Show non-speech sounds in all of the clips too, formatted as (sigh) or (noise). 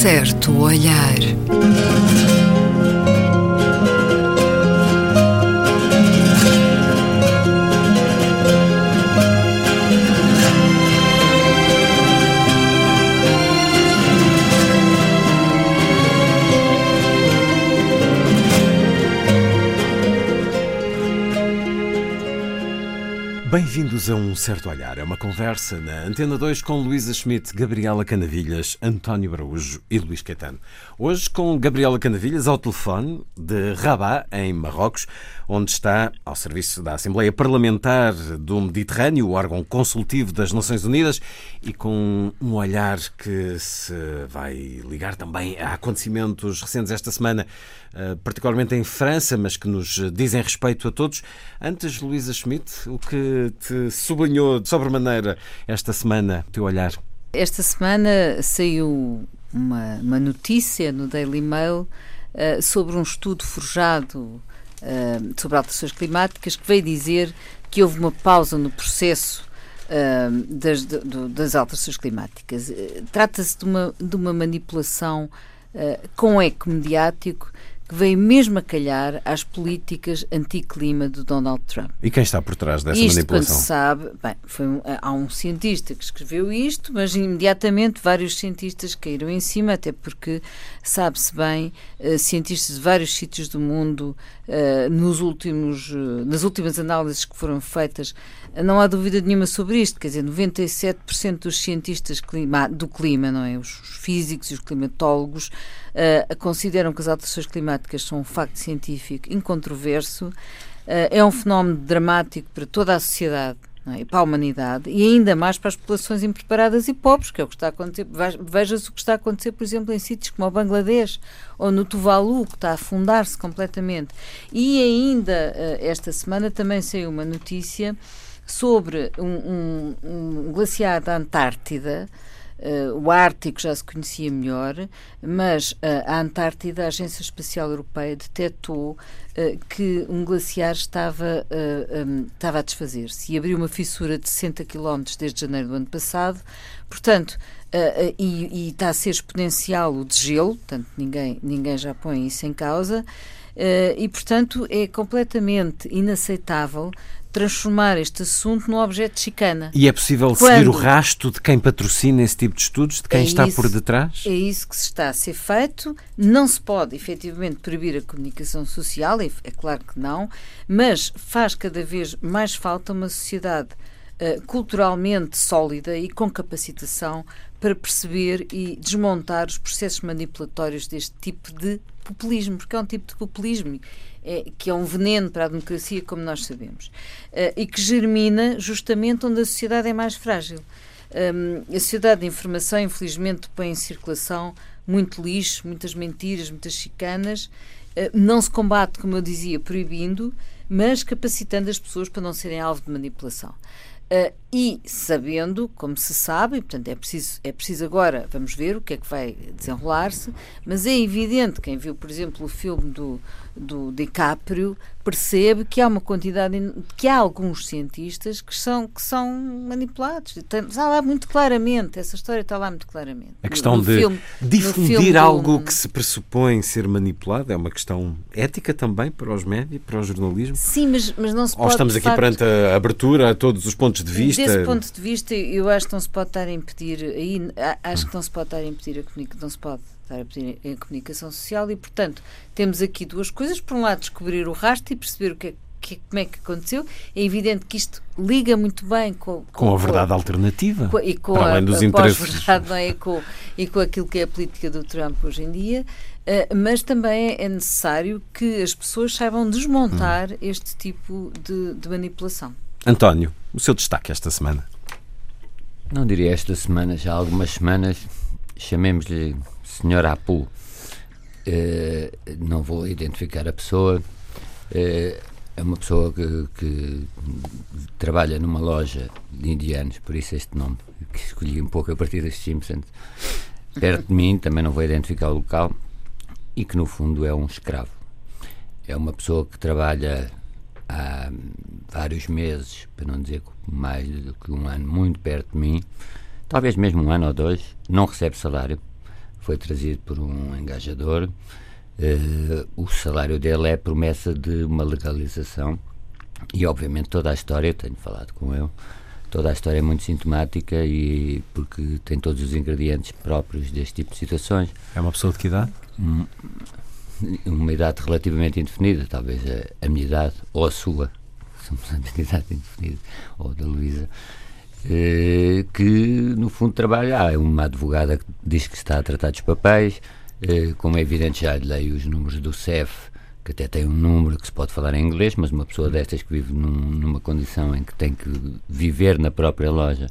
certo olhar. Bem-vindos a Um Certo Olhar. É uma conversa na Antena 2 com Luísa Schmidt, Gabriela Canavilhas, António Araújo e Luís Caetano. Hoje com Gabriela Canavilhas ao telefone de Rabat, em Marrocos, onde está ao serviço da Assembleia Parlamentar do Mediterrâneo, o órgão consultivo das Nações Unidas, e com um olhar que se vai ligar também a acontecimentos recentes esta semana, particularmente em França, mas que nos dizem respeito a todos. Antes, Luísa Schmidt, o que te sublinhou de sobremaneira esta semana, o teu olhar? Esta semana saiu uma, uma notícia no Daily Mail uh, sobre um estudo forjado uh, sobre alterações climáticas que veio dizer que houve uma pausa no processo uh, das, das alterações climáticas. Trata-se de uma, de uma manipulação com eco mediático que veio mesmo a calhar às políticas anti-clima de Donald Trump. E quem está por trás dessa isto, manipulação? Quando se sabe, bem, foi um, há um cientista que escreveu isto, mas imediatamente vários cientistas caíram em cima, até porque sabe-se bem, uh, cientistas de vários sítios do mundo, uh, nos últimos, uh, nas últimas análises que foram feitas, não há dúvida nenhuma sobre isto, quer dizer, 97% dos cientistas clima, do clima, não é? Os físicos e os climatólogos uh, consideram que as alterações climáticas são um facto científico incontroverso, uh, é um fenómeno dramático para toda a sociedade é? e para a humanidade e ainda mais para as populações impreparadas e pobres, que é o que está a acontecer. Veja-se o que está a acontecer, por exemplo, em sítios como o Bangladesh ou no Tuvalu, que está a afundar-se completamente. E ainda uh, esta semana também saiu uma notícia sobre um, um, um glaciar da Antártida. Uh, o Ártico já se conhecia melhor, mas uh, a Antártida, a Agência Espacial Europeia, detectou uh, que um glaciar estava, um, estava a desfazer-se e abriu uma fissura de 60 km desde janeiro do ano passado. Portanto, e, e, está a ser exponencial o desgelo, portanto, ninguém, ninguém já põe isso em causa. e, portanto, é completamente inaceitável transformar este assunto num objeto de chicana. E é possível Quando? seguir o rasto de quem patrocina esse tipo de estudos, de quem é está isso, por detrás? É isso que se está a ser feito. Não se pode, efetivamente, proibir a comunicação social, é, é claro que não, mas faz cada vez mais falta uma sociedade uh, culturalmente sólida e com capacitação para perceber e desmontar os processos manipulatórios deste tipo de populismo, porque é um tipo de populismo é, que é um veneno para a democracia, como nós sabemos, uh, e que germina justamente onde a sociedade é mais frágil. Um, a sociedade de informação, infelizmente, põe em circulação muito lixo, muitas mentiras, muitas chicanas. Uh, não se combate, como eu dizia, proibindo, mas capacitando as pessoas para não serem alvo de manipulação. Uh, e sabendo, como se sabe, e, portanto é preciso, é preciso agora, vamos ver o que é que vai desenrolar-se, mas é evidente, quem viu, por exemplo, o filme do, do DiCaprio, percebe que há uma quantidade, que há alguns cientistas que são, que são manipulados. Está lá muito claramente, essa história está lá muito claramente. A questão no, de filme, difundir algo do... que se pressupõe ser manipulado é uma questão ética também para os médias, para o jornalismo? Sim, mas, mas não se Ou pode. estamos aqui facto, perante a abertura a todos os pontos de vista? Desse ponto de vista, eu acho que não se pode estar a impedir, aí, acho que não se pode estar a impedir a comunicação, não se pode estar a pedir a comunicação social e, portanto, temos aqui duas coisas. Por um lado, descobrir o rastro e perceber o que é que, como é que aconteceu. É evidente que isto liga muito bem com, com, com a verdade com, alternativa com, e com a, além dos a interesses. não é? com, e com aquilo que é a política do Trump hoje em dia. Uh, mas também é necessário que as pessoas saibam desmontar hum. este tipo de, de manipulação. António, o seu destaque esta semana? Não diria esta semana, já há algumas semanas, chamemos-lhe Senhor Apu. Uh, não vou identificar a pessoa. Uh, é uma pessoa que, que, trabalha numa loja de indianos, por isso este nome, que escolhi um pouco a partir das Simpsons. Perto de mim, também não vou identificar o local, e que no fundo é um escravo. É uma pessoa que trabalha há vários meses, para não dizer mais do que um ano, muito perto de mim, talvez mesmo um ano ou dois, não recebe salário, foi trazido por um engajador. Uh, o salário dele é promessa de uma legalização e obviamente toda a história, tenho falado com ele, toda a história é muito sintomática e porque tem todos os ingredientes próprios deste tipo de situações. É uma pessoa de que idade? Uma idade relativamente indefinida, talvez a, a minha idade ou a sua, (laughs) somos a minha idade indefinida, ou da Luísa. Eh, que no fundo trabalha. Há uma advogada que diz que está a tratar dos papéis, eh, como é evidente, já lhe leio os números do CEF, que até tem um número que se pode falar em inglês, mas uma pessoa destas que vive num, numa condição em que tem que viver na própria loja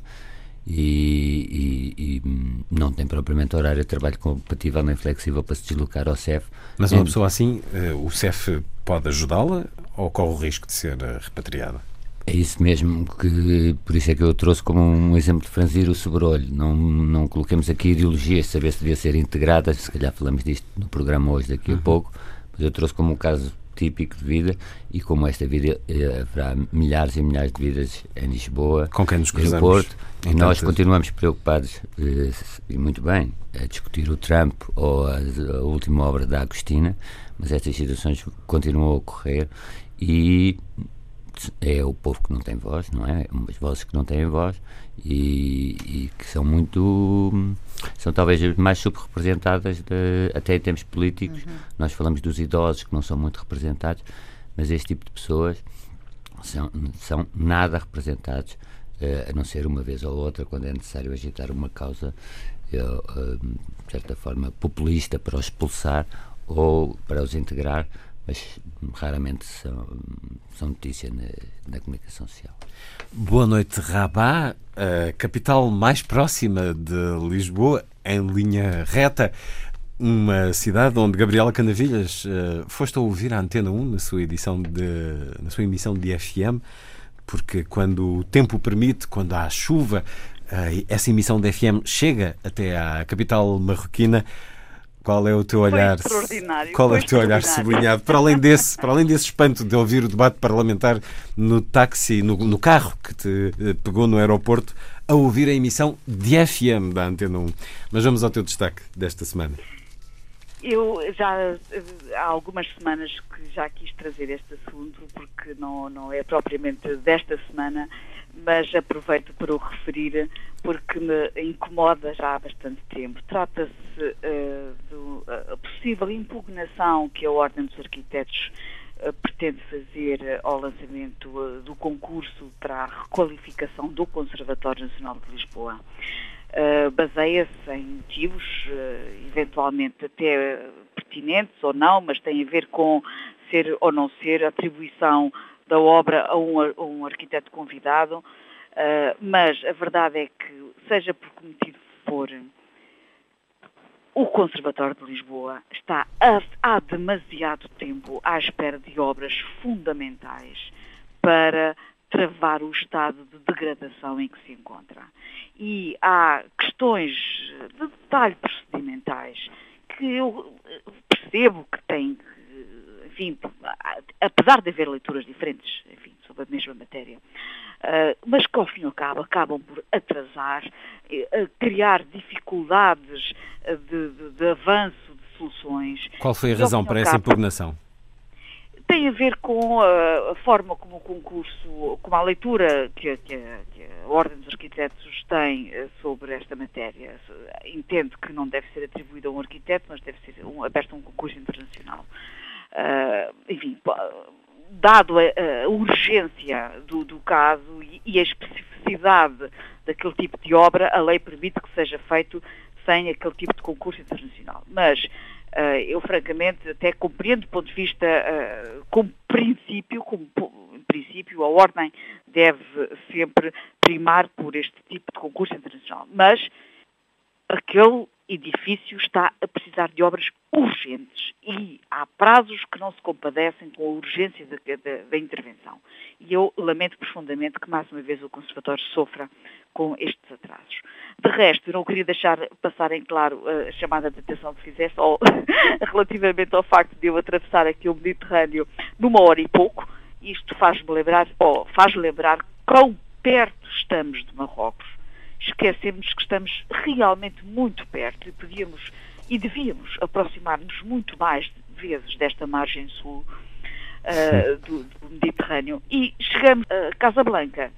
e, e, e, não tem propriamente horário de trabalho compatível nem flexível para se deslocar ao CEF. Mas uma pessoa assim, eh, o CEF pode ajudá-la ou corre o risco de ser repatriada? É isso mesmo, que por isso é que eu trouxe como um exemplo de franzir o sobrolho. Não, não coloquemos aqui ideologias, saber se devia ser integrada, se calhar falamos disto no programa hoje, daqui a uhum. pouco, mas eu trouxe como um caso típico de vida e como esta vida eh, haverá milhares e milhares de vidas em Lisboa, com quem nos cruzamos, no Porto, e nós continuamos preocupados, eh, e muito bem, a discutir o Trump ou a, a última obra da Agostina, mas estas situações continuam a ocorrer e é o povo que não tem voz, não é? Umas vozes que não têm voz e, e que são muito. são talvez mais subrepresentadas até em termos políticos. Uhum. Nós falamos dos idosos que não são muito representados, mas este tipo de pessoas são, são nada representados, uh, a não ser uma vez ou outra, quando é necessário agitar uma causa, uh, de certa forma, populista para os expulsar ou para os integrar mas raramente são, são notícia na, na comunicação social. Boa noite, Rabat, a capital mais próxima de Lisboa, em linha reta. Uma cidade onde Gabriela Canavilhas uh, foste a ouvir a Antena 1 na sua, edição de, na sua emissão de FM, porque quando o tempo permite, quando há chuva, uh, essa emissão de FM chega até à capital marroquina. Qual é o teu olhar? Qual é o teu olhar sublinhado? Para além desse, para além desse espanto de ouvir o debate parlamentar no táxi, no, no carro que te eh, pegou no aeroporto, a ouvir a emissão de FM da Antena 1. Mas vamos ao teu destaque desta semana. Eu já há algumas semanas que já quis trazer este assunto, porque não, não é propriamente desta semana, mas aproveito para o referir porque me incomoda já há bastante tempo. Trata-se uh, da uh, possível impugnação que a Ordem dos Arquitetos uh, pretende fazer ao lançamento do concurso para a requalificação do Conservatório Nacional de Lisboa. Baseia-se em motivos eventualmente até pertinentes ou não, mas tem a ver com ser ou não ser atribuição da obra a um, a um arquiteto convidado, uh, mas a verdade é que, seja por que motivo for, o Conservatório de Lisboa está há demasiado tempo à espera de obras fundamentais para travar o estado de degradação em que se encontra. E há questões de detalhe procedimentais que eu percebo que têm enfim, apesar de haver leituras diferentes, enfim, sobre a mesma matéria, uh, mas que ao fim e ao cabo acabam por atrasar, uh, criar dificuldades uh, de, de, de, avanço de soluções. Qual foi a razão para essa impugnação? Tem a ver com a, a, forma como o concurso, como a leitura que, que, que a Ordem dos Arquitetos tem sobre esta matéria. Entende que não deve ser atribuído a um arquiteto, mas deve ser um, aberto a um concurso internacional enfim, dado a, a urgência do, do caso e, e, a especificidade daquele tipo de obra, a lei permite que seja feito sem aquele tipo de concurso internacional. Mas uh, eu, francamente, até compreendo do ponto de vista, uh, como princípio, como princípio, a ordem deve sempre primar por este tipo de concurso internacional. Mas aquele edifício está a precisar de obras urgentes e há prazos que não se compadecem com a urgência da, intervenção. E eu lamento profundamente que mais uma vez o Conservatório sofra com estes atrasos. De resto, eu não queria deixar passar em claro a chamada de atenção que fizeste ou, (laughs) relativamente ao facto de eu atravessar aqui o Mediterrâneo numa hora e pouco. Isto faz-me lembrar, faz lembrar quão perto estamos de Marrocos esquecemos que estamos realmente muito perto e podíamos e devíamos aproximar-nos muito mais vezes desta margem sul uh, do, do, Mediterrâneo. E chegamos a Casablanca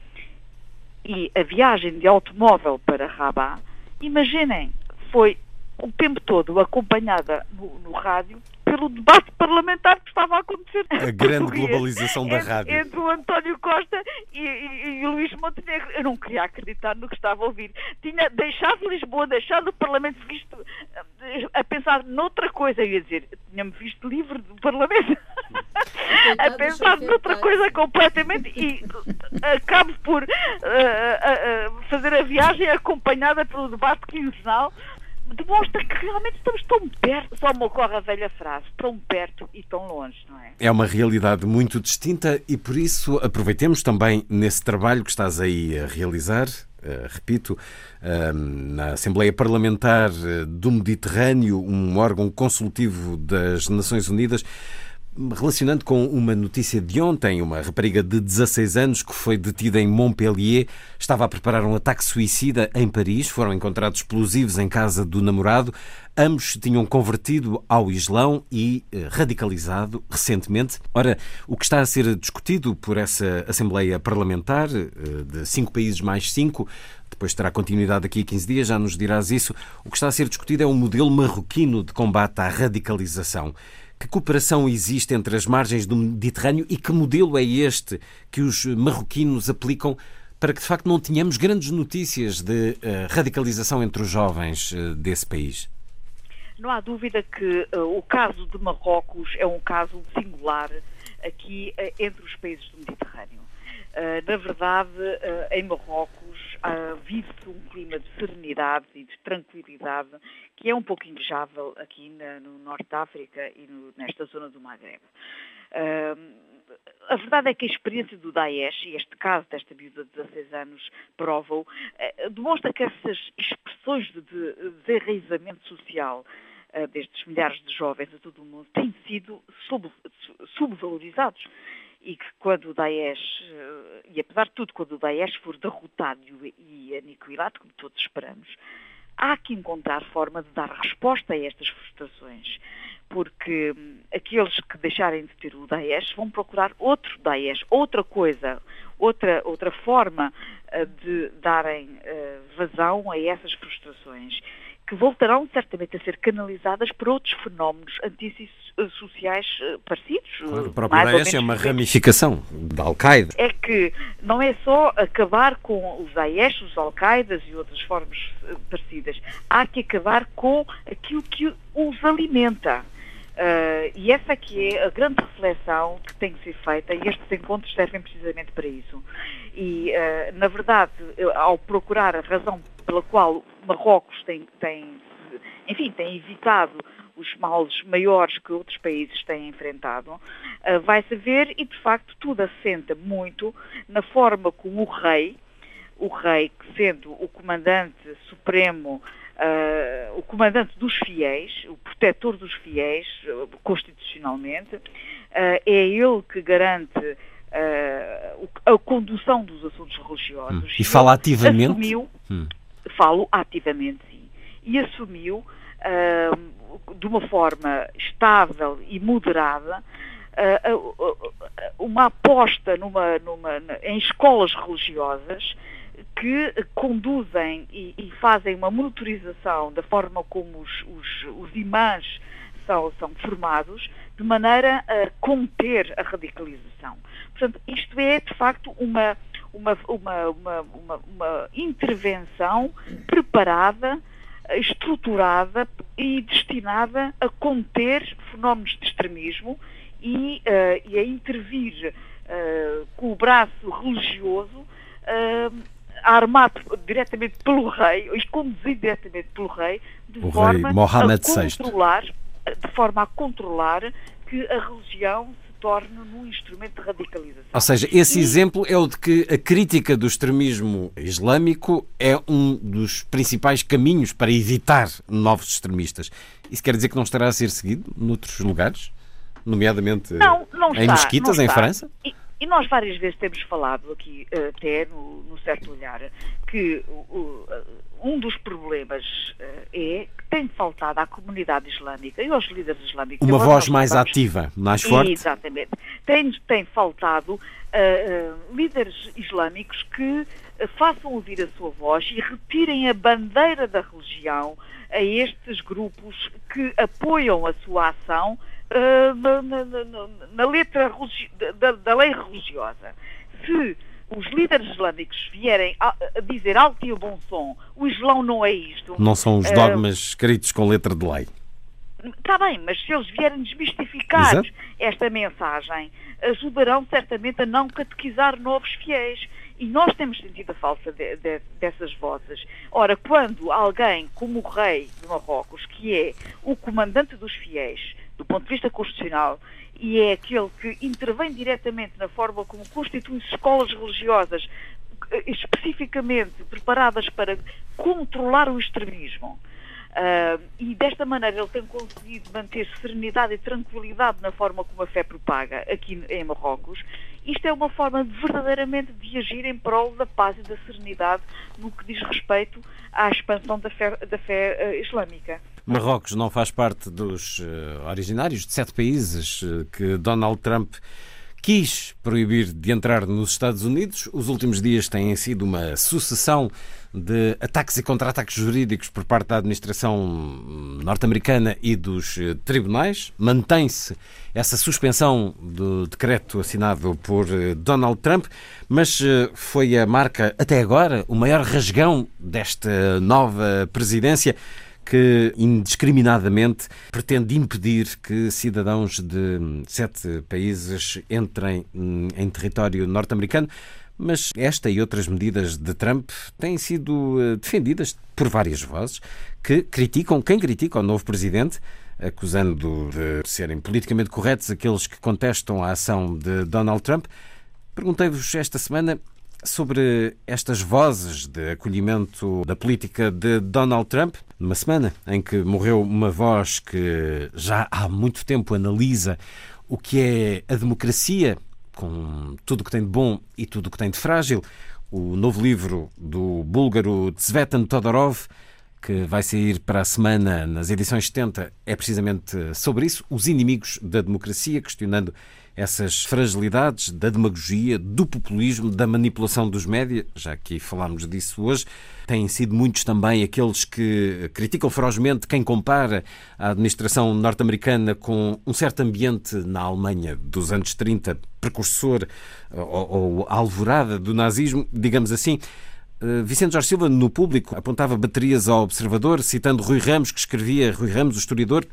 e a viagem de automóvel para Rabat, imaginem, foi o tempo todo acompanhada no, no rádio pelo debate parlamentar que estava a acontecer. A grande globalização da rádio. Entre o António Costa e, e, e, o Luís Montenegro. Eu não queria acreditar no que estava a ouvir. Tinha deixado Lisboa, deixado o Parlamento visto eh, a pensar noutra coisa. Eu ia dizer, tinha-me visto livre do Parlamento. (laughs) a pensar noutra coisa completamente e acabo por uh, uh, uh, fazer a viagem acompanhada pelo debate quinzenal demonstra que realmente estamos tão perto, só me ocorre a velha frase, tão perto e tão longe, não é? É uma realidade muito distinta e por isso aproveitemos também nesse trabalho que estás aí a realizar, Uh, repito, uh, na Assembleia Parlamentar eh, do Mediterrâneo, um órgão consultivo das Nações Unidas, Relacionando com uma notícia de ontem, uma rapariga de 16 anos que foi detida em Montpellier estava a preparar um ataque suicida em Paris. Foram encontrados explosivos em casa do namorado. Ambos se tinham convertido ao Islão e eh, radicalizado recentemente. Ora, o que está a ser discutido por essa Assembleia Parlamentar eh, de cinco países mais cinco depois terá continuidade daqui a 15 dias, já nos dirás isso. O que está a ser discutido é um modelo marroquino de combate à radicalização. Que cooperação existe entre as margens do Mediterrâneo e que modelo é este que os marroquinos aplicam para que de facto não tenhamos grandes notícias de uh, radicalização entre os jovens uh, desse país? Não há dúvida que uh, o caso de Marrocos é um caso singular aqui entre os países do Mediterrâneo. na verdade, em Marrocos vive-se um clima de serenidade e de tranquilidade que é um pouco invejável aqui na, no Norte da África e no, nesta zona do Maghreb. Uh, a verdade é que a experiência do Daesh, e este caso desta miúda de 16 anos provam, uh, demonstra que essas expressões de, de desenraizamento social uh, destes milhares de jovens a todo o mundo têm sido sub, subvalorizados e que quando o Daesh, eh, e apesar de tudo, quando o Daesh for derrotado e aniquilado, como todos esperamos, há que encontrar forma de dar resposta a estas frustrações, porque hum, aqueles que deixarem de ter o Daesh vão procurar outro Daesh, outra coisa, outra, outra forma uh, de darem uh, vazão a essas frustrações que voltarão certamente a ser canalizadas por outros fenómenos antissociais eh, parecidos. Claro, o próprio Daesh é uma ramificação da Al-Qaeda. É que não é só acabar com os Daesh, os Al-Qaedas e outras formas eh, parecidas. Há que acabar com aquilo que os alimenta. Uh, e essa aqui é a grande reflexão que tem que ser feita e estes encontros servem precisamente para isso. E, uh, na verdade, ao procurar a razão pela qual Marrocos tem, tem, enfim, tem evitado os males maiores que outros países têm enfrentado, uh, vai-se ver e, de facto, tudo assenta muito na forma como o rei, o rei, sendo o comandante supremo Uh, o comandante dos fiéis, o protetor dos fiéis, uh, constitucionalmente, uh, é ele que garante a condução dos assuntos religiosos. Hum. E fala ativamente? Assumiu, hum. Falo ativamente, sim. E assumiu, de uma forma estável e moderada, uma aposta numa, numa, em escolas religiosas que conduzem e, e, fazem uma monitorização da forma como os, os, os imãs são, são, formados, de maneira a conter a radicalização. Portanto, isto é, de facto, uma, uma, uma, uma intervenção preparada, estruturada e destinada a conter fenómenos de extremismo e, uh, e a intervir uh, com o braço religioso uh, armado diretamente pelo rei, e conduzido diretamente pelo rei, de o forma rei a controlar, VI. de forma a controlar que a religião se torne num instrumento de radicalização. Ou seja, esse e... exemplo é o de que a crítica do extremismo islâmico é um dos principais caminhos para evitar novos extremistas. Isso quer dizer que não estará a ser seguido noutros lugares? Nomeadamente não, não em está, mesquitas, em França? E, e nós várias vezes temos falado aqui, eh, até no, no certo olhar, que uh, um dos problemas uh, é tem faltado à comunidade islâmica e aos líderes islâmicos. Uma voz mais estamos... ativa, mais forte. Exatamente. Tem, tem faltado uh, uh, líderes islâmicos que uh, façam ouvir a sua voz e retirem a bandeira da religião a estes grupos que apoiam a sua ação na, na, na, na, letra da, da lei religiosa. Se os líderes islâmicos vierem a, a, dizer alto e bom som, o Islão não é isto. Não são os dogmas uh, escritos com letra de lei. Está bem, mas se eles vierem desmistificar Exato. esta mensagem, ajudarão certamente a não catequizar novos fiéis. E nós temos sentido a falta de, de, dessas vozes. Ora, quando alguém como o rei de Marrocos, que é o comandante dos fiéis, do ponto de vista constitucional, e é aquele que intervém diretamente na forma como constitui escolas religiosas eh, especificamente preparadas para controlar o extremismo. Uh, e desta maneira ele tem conseguido manter serenidade e tranquilidade na forma como a fé propaga aqui em Marrocos. Isto é uma forma de, verdadeiramente de agir em prol da paz e da serenidade no que diz respeito à expansão da fé, da fé uh, islâmica. Marrocos não faz parte dos uh, originários de sete países uh, que Donald Trump quis proibir de entrar nos Estados Unidos. Os últimos dias têm sido uma sucessão de ataques e contra-ataques jurídicos por parte da administração norte-americana e dos uh, tribunais. Mantém-se essa suspensão do decreto assinado por Donald Trump, mas foi a marca, até agora, o maior rasgão desta nova presidência que indiscriminadamente pretende impedir que cidadãos de sete países entrem em território norte-americano. Mas esta e outras medidas de Trump têm sido eh, defendidas por várias vozes que criticam, quem critica o novo presidente, acusando de serem politicamente corretos aqueles que contestam a ação de Donald Trump. Perguntei-vos esta semana sobre estas vozes de acolhimento da política de Donald Trump, numa semana em que morreu uma voz que já há muito tempo analisa o que é a democracia, com tudo o que tem de bom e tudo o que tem de frágil. O novo livro do búlgaro Tsvetan Todorov, que vai sair para a semana nas edições 70, é precisamente sobre isso, os inimigos da democracia, questionando essas fragilidades da demagogia, do populismo, da manipulação dos médias, já que falámos disso hoje, têm sido muitos também aqueles que criticam ferozmente quem compara a administração norte-americana com um certo ambiente na Alemanha dos anos 30, precursor ou, ou alvorada do nazismo, digamos assim. Eh, Vicente Jorge Silva, no público, apontava baterias ao observador, citando Rui Ramos, que escrevia, Rui Ramos, o historiador,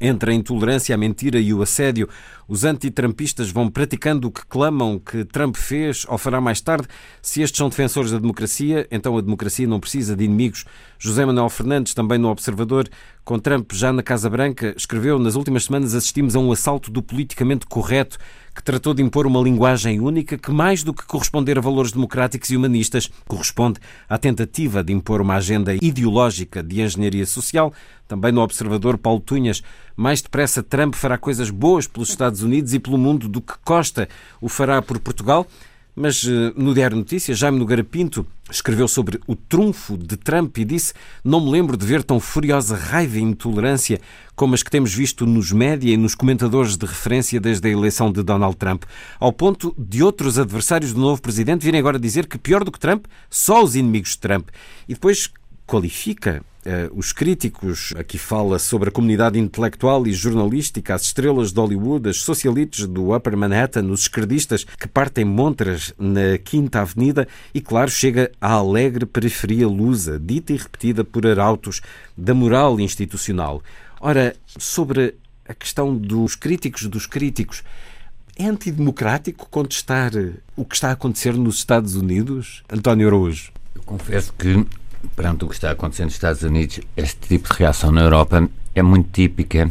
entre a intolerância, a mentira e o assédio, os antitrampistas vão praticando o que clamam que Trump fez ou fará mais tarde. Se estes são defensores da democracia, então a democracia não precisa de inimigos. José Manuel Fernandes, também no Observador, com Trump já na Casa Branca, escreveu: Nas últimas semanas assistimos a um assalto do politicamente correto que tratou de impor uma linguagem única que, mais do que corresponder a valores democráticos e humanistas, corresponde à tentativa de impor uma agenda ideológica de engenharia social. Também no Observador, Paulo Tunhas, mais depressa Trump fará coisas boas pelos Estados Unidos e pelo mundo do que Costa o fará por Portugal. Mas eh, no Diário Notícias, Jaime Nogueira Pinto escreveu sobre o trunfo de Trump e disse: Não me lembro de ver tão furiosa raiva e intolerância como as que temos visto nos média e nos comentadores de referência desde a eleição de Donald Trump, ao ponto de outros adversários do novo presidente virem agora dizer que pior do que Trump, só os inimigos de Trump. E depois qualifica Uh, os críticos, aqui fala sobre a comunidade intelectual e jornalística, as estrelas de Hollywood, as socialites do Upper Manhattan, os esquerdistas que partem montras na Quinta Avenida e, claro, chega à alegre periferia lusa, dita e repetida por arautos da moral institucional. Ora, sobre a questão dos críticos dos críticos, é antidemocrático contestar o que está a acontecer nos Estados Unidos? António Araújo. Eu confesso que perante o que está acontecendo nos Estados Unidos, este tipo de reação na Europa é muito típica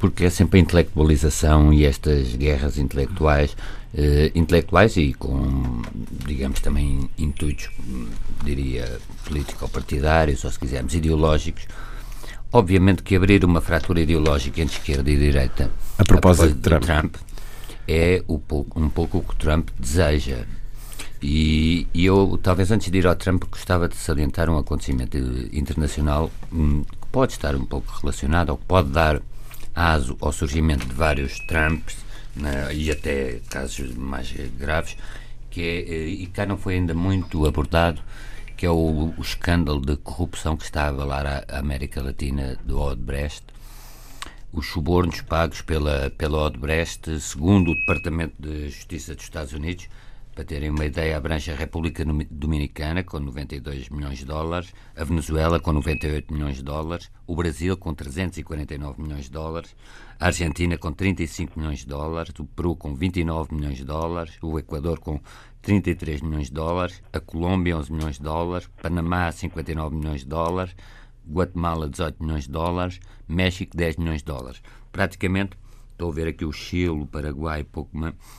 porque é sempre a intelectualização e estas guerras intelectuais, eh, intelectuais e com, digamos, também intuitos, diria, político-partidários, ou se quisermos, ideológicos. Obviamente que abrir uma fratura ideológica entre esquerda e direita, a propósito, a propósito de, Trump. Trump, é um pouco o que Trump deseja. E, e, eu, talvez antes de ir ao Trump, gostava de salientar um acontecimento internacional um, que pode estar um pouco relacionado, ou que pode dar aso ao surgimento de vários Trumps, né, e até casos mais graves, que é, eh, e cá não foi ainda muito abordado, que é o, o escândalo de corrupção que está a abalar a América Latina do Odebrecht, os subornos pagos pela, pela Odebrecht, segundo o Departamento de Justiça dos Estados Unidos, para terem uma ideia, abrange a República Dominicana, com 92 milhões de dólares, a Venezuela, com 98 milhões de dólares, o Brasil, com 349 milhões de dólares, a Argentina, com 35 milhões de dólares, o Peru, com 29 milhões de dólares, o Equador, com 33 milhões de dólares, a Colômbia, 11 milhões de dólares, Panamá, 59 milhões de dólares, Guatemala, 18 milhões de dólares, México, 10 milhões de dólares. Praticamente, estou a ver aqui o Chile, o Paraguai, pouco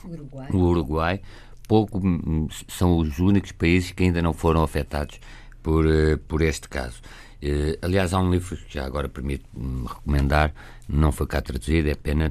Uruguai. o Uruguai pouco hum, são os únicos países que ainda não foram afetados por, eh, por este caso. Uh, aliás, há um livro que já agora permite-me recomendar, não foi cá traduzido, é pena,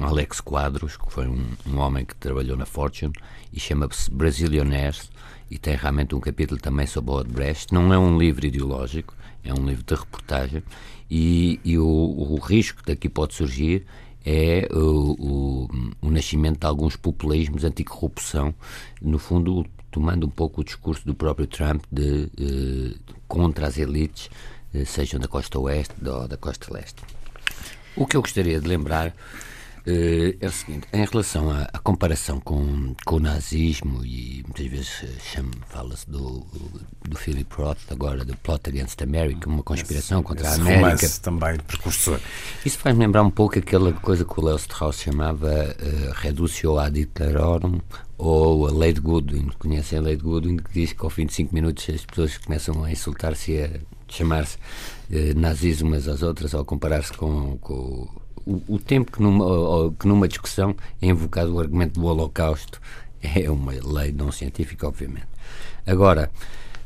Alex Quadros, que foi um, um homem que trabalhou na Fortune e chama-se Brasilionaires e tem realmente um capítulo também sobre o Odebrecht. Não é um livro ideológico, é um livro de reportagem e, e o, o risco daqui pode surgir é o, o, o nascimento de alguns populismos anticorrupção, no fundo tomando um pouco o discurso do próprio Trump de, de eh, contra as elites, eh, sejam da costa oeste ou da costa leste. O que eu gostaria de lembrar é o seguinte, em relação à, à, comparação com, com o nazismo, e muitas vezes eh, fala-se do, do Philip Roth, agora do Plot Against America, uma conspiração esse, contra esse a América. também, precursor. Isso faz-me lembrar um pouco aquela coisa que o Leo Strauss chamava uh, Reducio ad Hitlerorum, ou a Lei de Goodwin. Conhecem a Lei de Goodwin, que diz que ao fim de cinco minutos as pessoas começam a insultar-se e a chamar-se uh, nazis umas às outras, ou comparar-se com, com o, tempo que numa, que numa discussão é invocado o argumento do Holocausto é uma lei não científica, obviamente. Agora,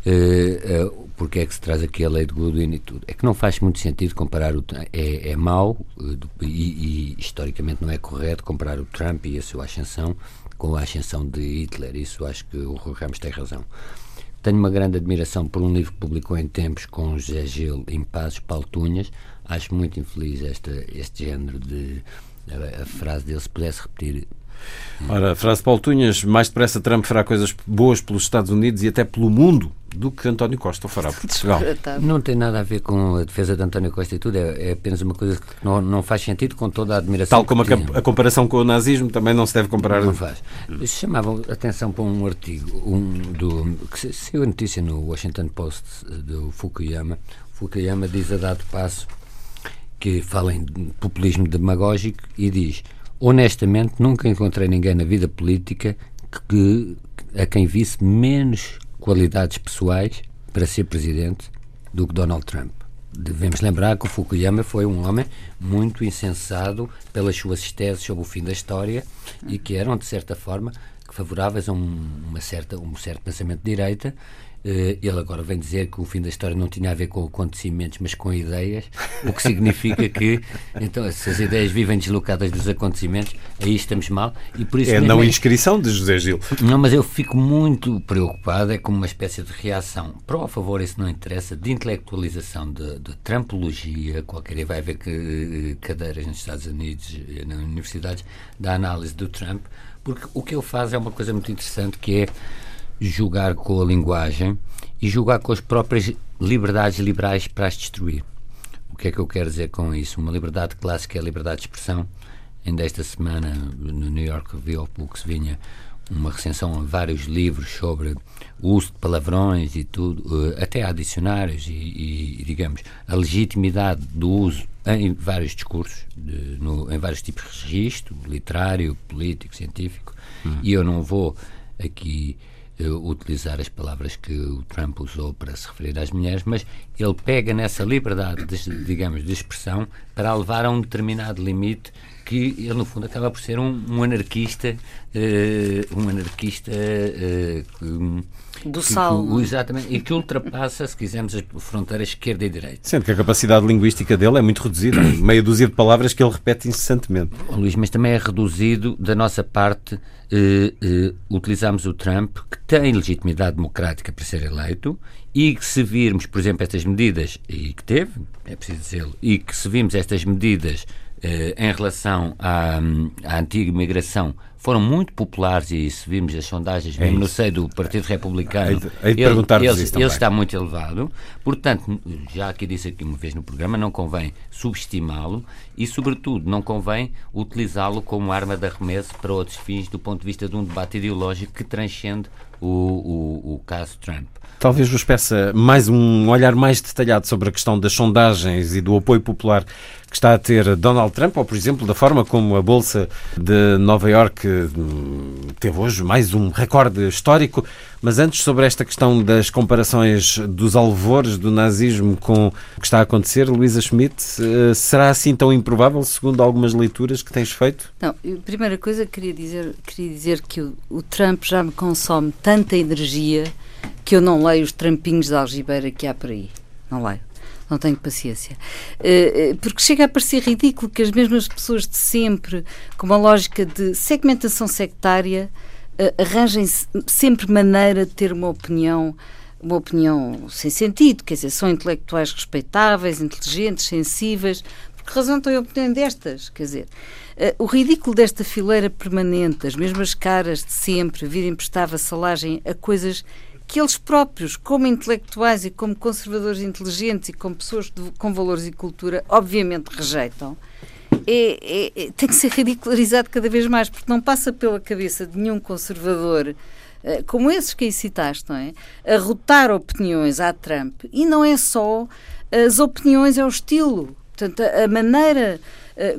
uh, porque é que se traz aqui a lei de Goodwin e tudo? É que não faz muito sentido comparar o é, é mau uh, e, e, historicamente não é correto comparar o Trump e a sua ascensão com a ascensão de Hitler. Isso acho que o Rui Ramos tem razão. Tenho uma grande admiração por um livro que publicou em tempos com José Gil em Pazes Paltunhas, acho muito infeliz esta, este género de. A, a frase dele, se pudesse repetir Ora, a frase de Paulo Tunhas, mais depressa Trump fará coisas boas pelos Estados Unidos e até pelo mundo do que António Costa fará por Portugal. Não tem nada a ver com a defesa de António Costa e tudo, é, é apenas uma coisa que não, não faz sentido com toda a admiração. Tal como a, a, comparação com o nazismo também não se deve comparar. Não faz. Chamavam atenção para um artigo um, do, que saiu a notícia no Washington Post do Fukuyama. Fukuyama diz a dado passo que fala em populismo demagógico e diz honestamente nunca encontrei ninguém na vida política que, a quem visse menos qualidades pessoais para ser presidente do que Donald Trump. Devemos lembrar que o Fukuyama foi um homem muito insensado pelas suas teses sobre o fim da história e que eram, de certa forma, favoráveis a um, uma certa, um certo pensamento de direita ele agora vem dizer que o fim da história não tinha a ver com acontecimentos, mas com ideias, o que significa que, (laughs) então, se as ideias vivem deslocadas dos acontecimentos, aí estamos mal. E por isso é a não é... inscrição de José Gil. Não, mas eu fico muito preocupado, é como uma espécie de reação, pró a favor, isso não interessa, de intelectualização de, de trampologia, qualquer vai haver que, eh, cadeiras nos Estados Unidos, eh, nas universidades, da análise do Trump, porque o que ele faz é uma coisa muito interessante que é jogar com a linguagem e jogar com as próprias liberdades liberais para as destruir. O que é que eu quero dizer com isso? Uma liberdade clássica é a liberdade de expressão. Ainda esta semana, no New York Review of Books, vinha uma recensão a vários livros sobre o uso de palavrões e tudo, eh, até a dicionários e, e, digamos, a legitimidade do uso em vários discursos, de, no, em vários tipos de registro, literário, político, científico, hum. e eu não vou aqui utilizar as palavras que o Trump usou para se referir às mulheres, mas ele pega nessa liberdade, de, digamos, de expressão para a levar a um determinado limite que ele no fundo acaba por ser um, um anarquista uh, um anarquista uh, do sal exatamente e que ultrapassa se quisermos as fronteiras esquerda e direita. Sendo que a capacidade linguística dele é muito reduzida. (coughs) Meia dúzia de palavras que ele repete incessantemente. Oh, Luís mas também é reduzido da nossa parte uh, utilizamos o Trump que tem legitimidade democrática para ser eleito e que se virmos, por exemplo, estas medidas, e que teve, é preciso dizê-lo, e que se vimos estas medidas eh, em relação à, à antiga imigração foram muito populares e se vimos as sondagens, é mesmo no seio do Partido Republicano, hei de, ele, ele, ele está muito elevado. Portanto, já aqui disse aqui uma vez no programa, não convém subestimá-lo e, sobretudo, não convém utilizá-lo como arma de arremesso para outros fins do ponto de vista de um debate ideológico que transcende o, o, o caso Trump. Talvez vos peça mais um olhar mais detalhado sobre a questão das sondagens e do apoio popular que está a ter Donald Trump, ou, por exemplo, da forma como a Bolsa de Nova York hum, teve hoje mais um recorde histórico. Mas antes, sobre esta questão das comparações dos alvores do nazismo com o que está a acontecer, Luísa Schmidt, eh, será assim tão improvável, segundo algumas leituras que tens feito? Não, a primeira coisa queria dizer, queria dizer que o, o Trump já me consome tanta energia que eu não leio os trampinhos de algibeira que há por aí. Não leio não tenho paciência. Eh, eh, porque chega a parecer ridículo que as mesmas pessoas de sempre, com uma lógica de segmentação sectária, eh, arranjem sempre maneira de ter uma opinião uma opinião sem sentido, quer dizer, são intelectuais respeitáveis, inteligentes, sensíveis, por que razão têm opinião destas? Quer dizer, o ridículo desta fileira permanente, as mesmas caras de sempre, virem prestar vassalagem a coisas que eles próprios, como intelectuais e como conservadores inteligentes e como pessoas de, com valores e cultura, obviamente rejeitam, é, é, é, tem que ser ridicularizado cada vez mais, porque não passa pela cabeça de nenhum conservador eh, como esses que aí citaste, não é? A rotar opiniões à Trump. E não é só as opiniões, é o estilo. Portanto, a, maneira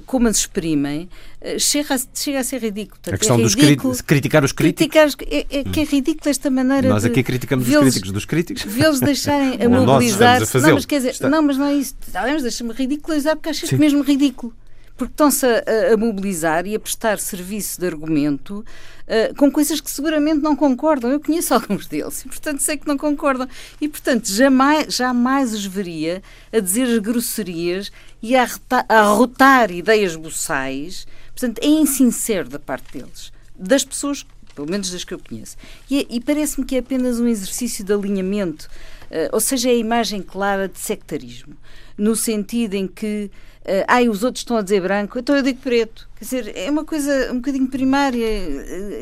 como as exprimem uh, chega, a, chega a ser ridículo. Portanto, a questão é ridículo, dos criticar os críticos. Criticar, é, é, que é ridículo esta maneira Nós aqui criticamos os críticos dos críticos. Vê-los deixarem (laughs) a mobilizar-se. Não, mas quer dizer, Está. não, mas não é isso. Talvez deixa-me ridicularizar porque acho mesmo ridículo porque estão-se a, a, mobilizar e a prestar serviço de argumento uh, com coisas que seguramente não concordam. Eu conheço (laughs) alguns deles e, portanto, sei que não concordam. E, portanto, jamais, jamais os veria a dizer as grosserias e a, a arrotar ideias boçais. Portanto, é insincero da parte deles, das pessoas pelo menos das que eu conheço. E, e parece-me que é apenas um exercício de alinhamento, uh, ou seja, é a imagem clara de sectarismo, no sentido em que uh, ai, os outros estão a dizer branco, então eu digo preto. Quer dizer, é uma coisa um bocadinho primária,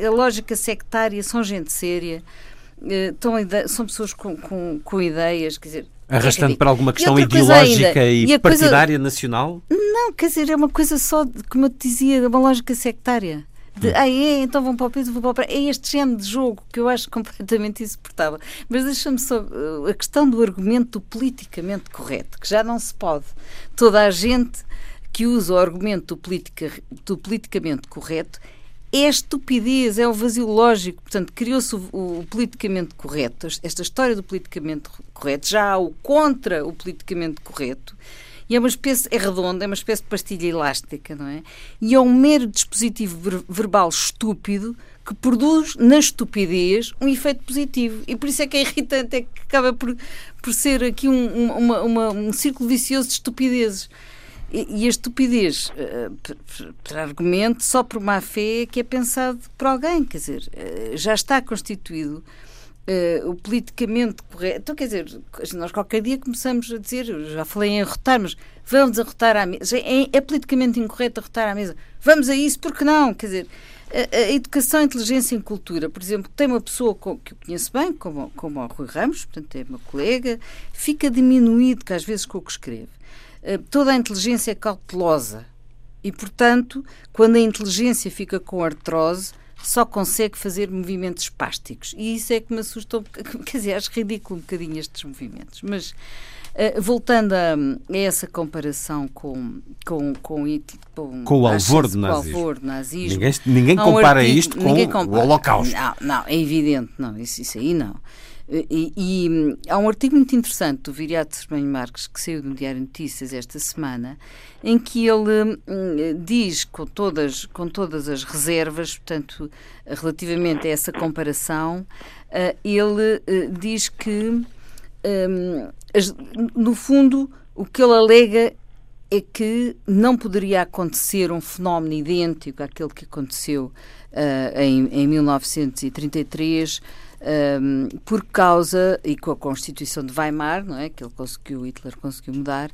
a lógica sectária, são gente séria, uh, são pessoas com, com, com ideias, quer dizer, Arrastando para alguma questão ideológica e, e partidária coisa, nacional? Não, quer dizer, é uma coisa só, como eu te dizia, uma lógica sectária. De, ah, é, então vão para o peso, vão para o É este género de jogo que eu acho completamente insuportável. Mas deixa-me só uh, a questão do argumento politicamente correto, que já não se pode. Toda a gente que usa o argumento do, politica, do politicamente correto é estupidez, é o vazio lógico. Portanto, criou-se o, o, politicamente correto, esta história do politicamente correto, já há o contra o politicamente correto, e é uma espécie, é redonda, é uma espécie de pastilha elástica, não é? E é um mero dispositivo ver, verbal estúpido que produz na estupidez um efeito positivo. E por isso é que é irritante, é que acaba por, por ser aqui um, uma, uma, um círculo vicioso de estupidezes. E, a estupidez, uh, por argumento, só por má fé, é que é pensado por alguém. Quer dizer, uh, já está constituído Uh, o politicamente correto. Então, quer dizer, nós qualquer dia começamos a dizer, já falei em arrotar, mas vamos arrotar à mesa. É, é politicamente incorreto arrotar à mesa. Vamos a isso, porque não? Quer dizer, a, a educação, inteligência e cultura, por exemplo, tem uma pessoa com, que eu conheço bem, como, como o Rui Ramos, portanto é uma colega, fica diminuído, que às vezes com o que escreve. Uh, toda a inteligência é cautelosa. E, portanto, quando a inteligência fica com artrose, só consegue fazer movimentos espásticos. E isso é que me assustou, (laughs) quer dizer, acho ridículo um bocadinho estes movimentos. Mas Uh, voltando a, a, essa comparação com, com, com, com, com o alvor do nazismo. nazismo. Ninguém, ninguém compara um artigo, isto com compara. o Holocausto. Não, não, é evidente, não, isso, isso aí não. E, e, hum, há um artigo muito interessante do Viriato Serbenho Marques, que saiu do Diário Notícias esta semana, em que ele hum, diz, com todas, com todas as reservas, portanto, relativamente a essa comparação, uh, ele uh, diz que, um, as, no fundo, o que ele alega é que não poderia acontecer um fenómeno idêntico àquele que aconteceu em, em 1933 um, por causa, e com a Constituição de Weimar, não é, que ele conseguiu, Hitler conseguiu mudar,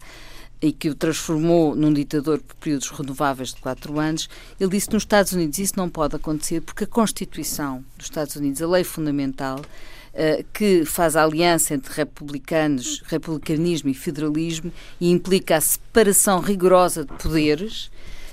e que o transformou num ditador por períodos renováveis de quatro anos, ele disse que nos Estados Unidos isso não pode acontecer porque a Constituição dos Estados Unidos, a lei fundamental, uh, que faz a aliança entre republicanos, republicanismo e federalismo e implica a separação rigorosa de poderes,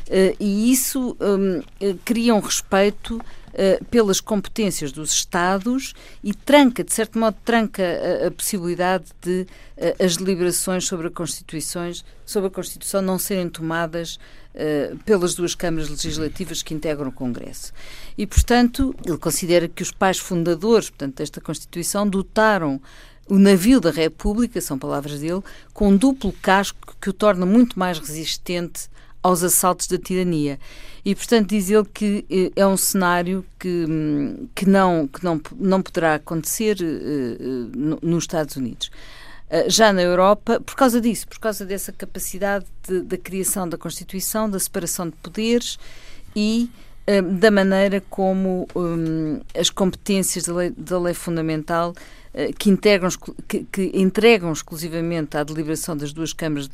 uh, e isso um, cria um respeito uh, pelas competências dos Estados e tranca, de certo modo, tranca a, a possibilidade de uh, as deliberações sobre a Constituições, sobre a Constituição não serem tomadas uh, pelas duas câmaras legislativas que integram o Congresso. E, portanto, ele considera que os pais fundadores, portanto, desta Constituição dotaram o navio da República, são palavras dele, com um duplo casco que o torna muito mais resistente aos assaltos da tirania. E, portanto, diz ele que eh, é um cenário que, hum, que, não, que não, não poderá acontecer uh, nos Estados Unidos. Já na Europa, por causa disso, por causa dessa capacidade da criação da Constituição, da separação de poderes e da maneira como um, as competências da lei, da lei fundamental eh, que, integram, que, que, entregam exclusivamente à deliberação das duas câmaras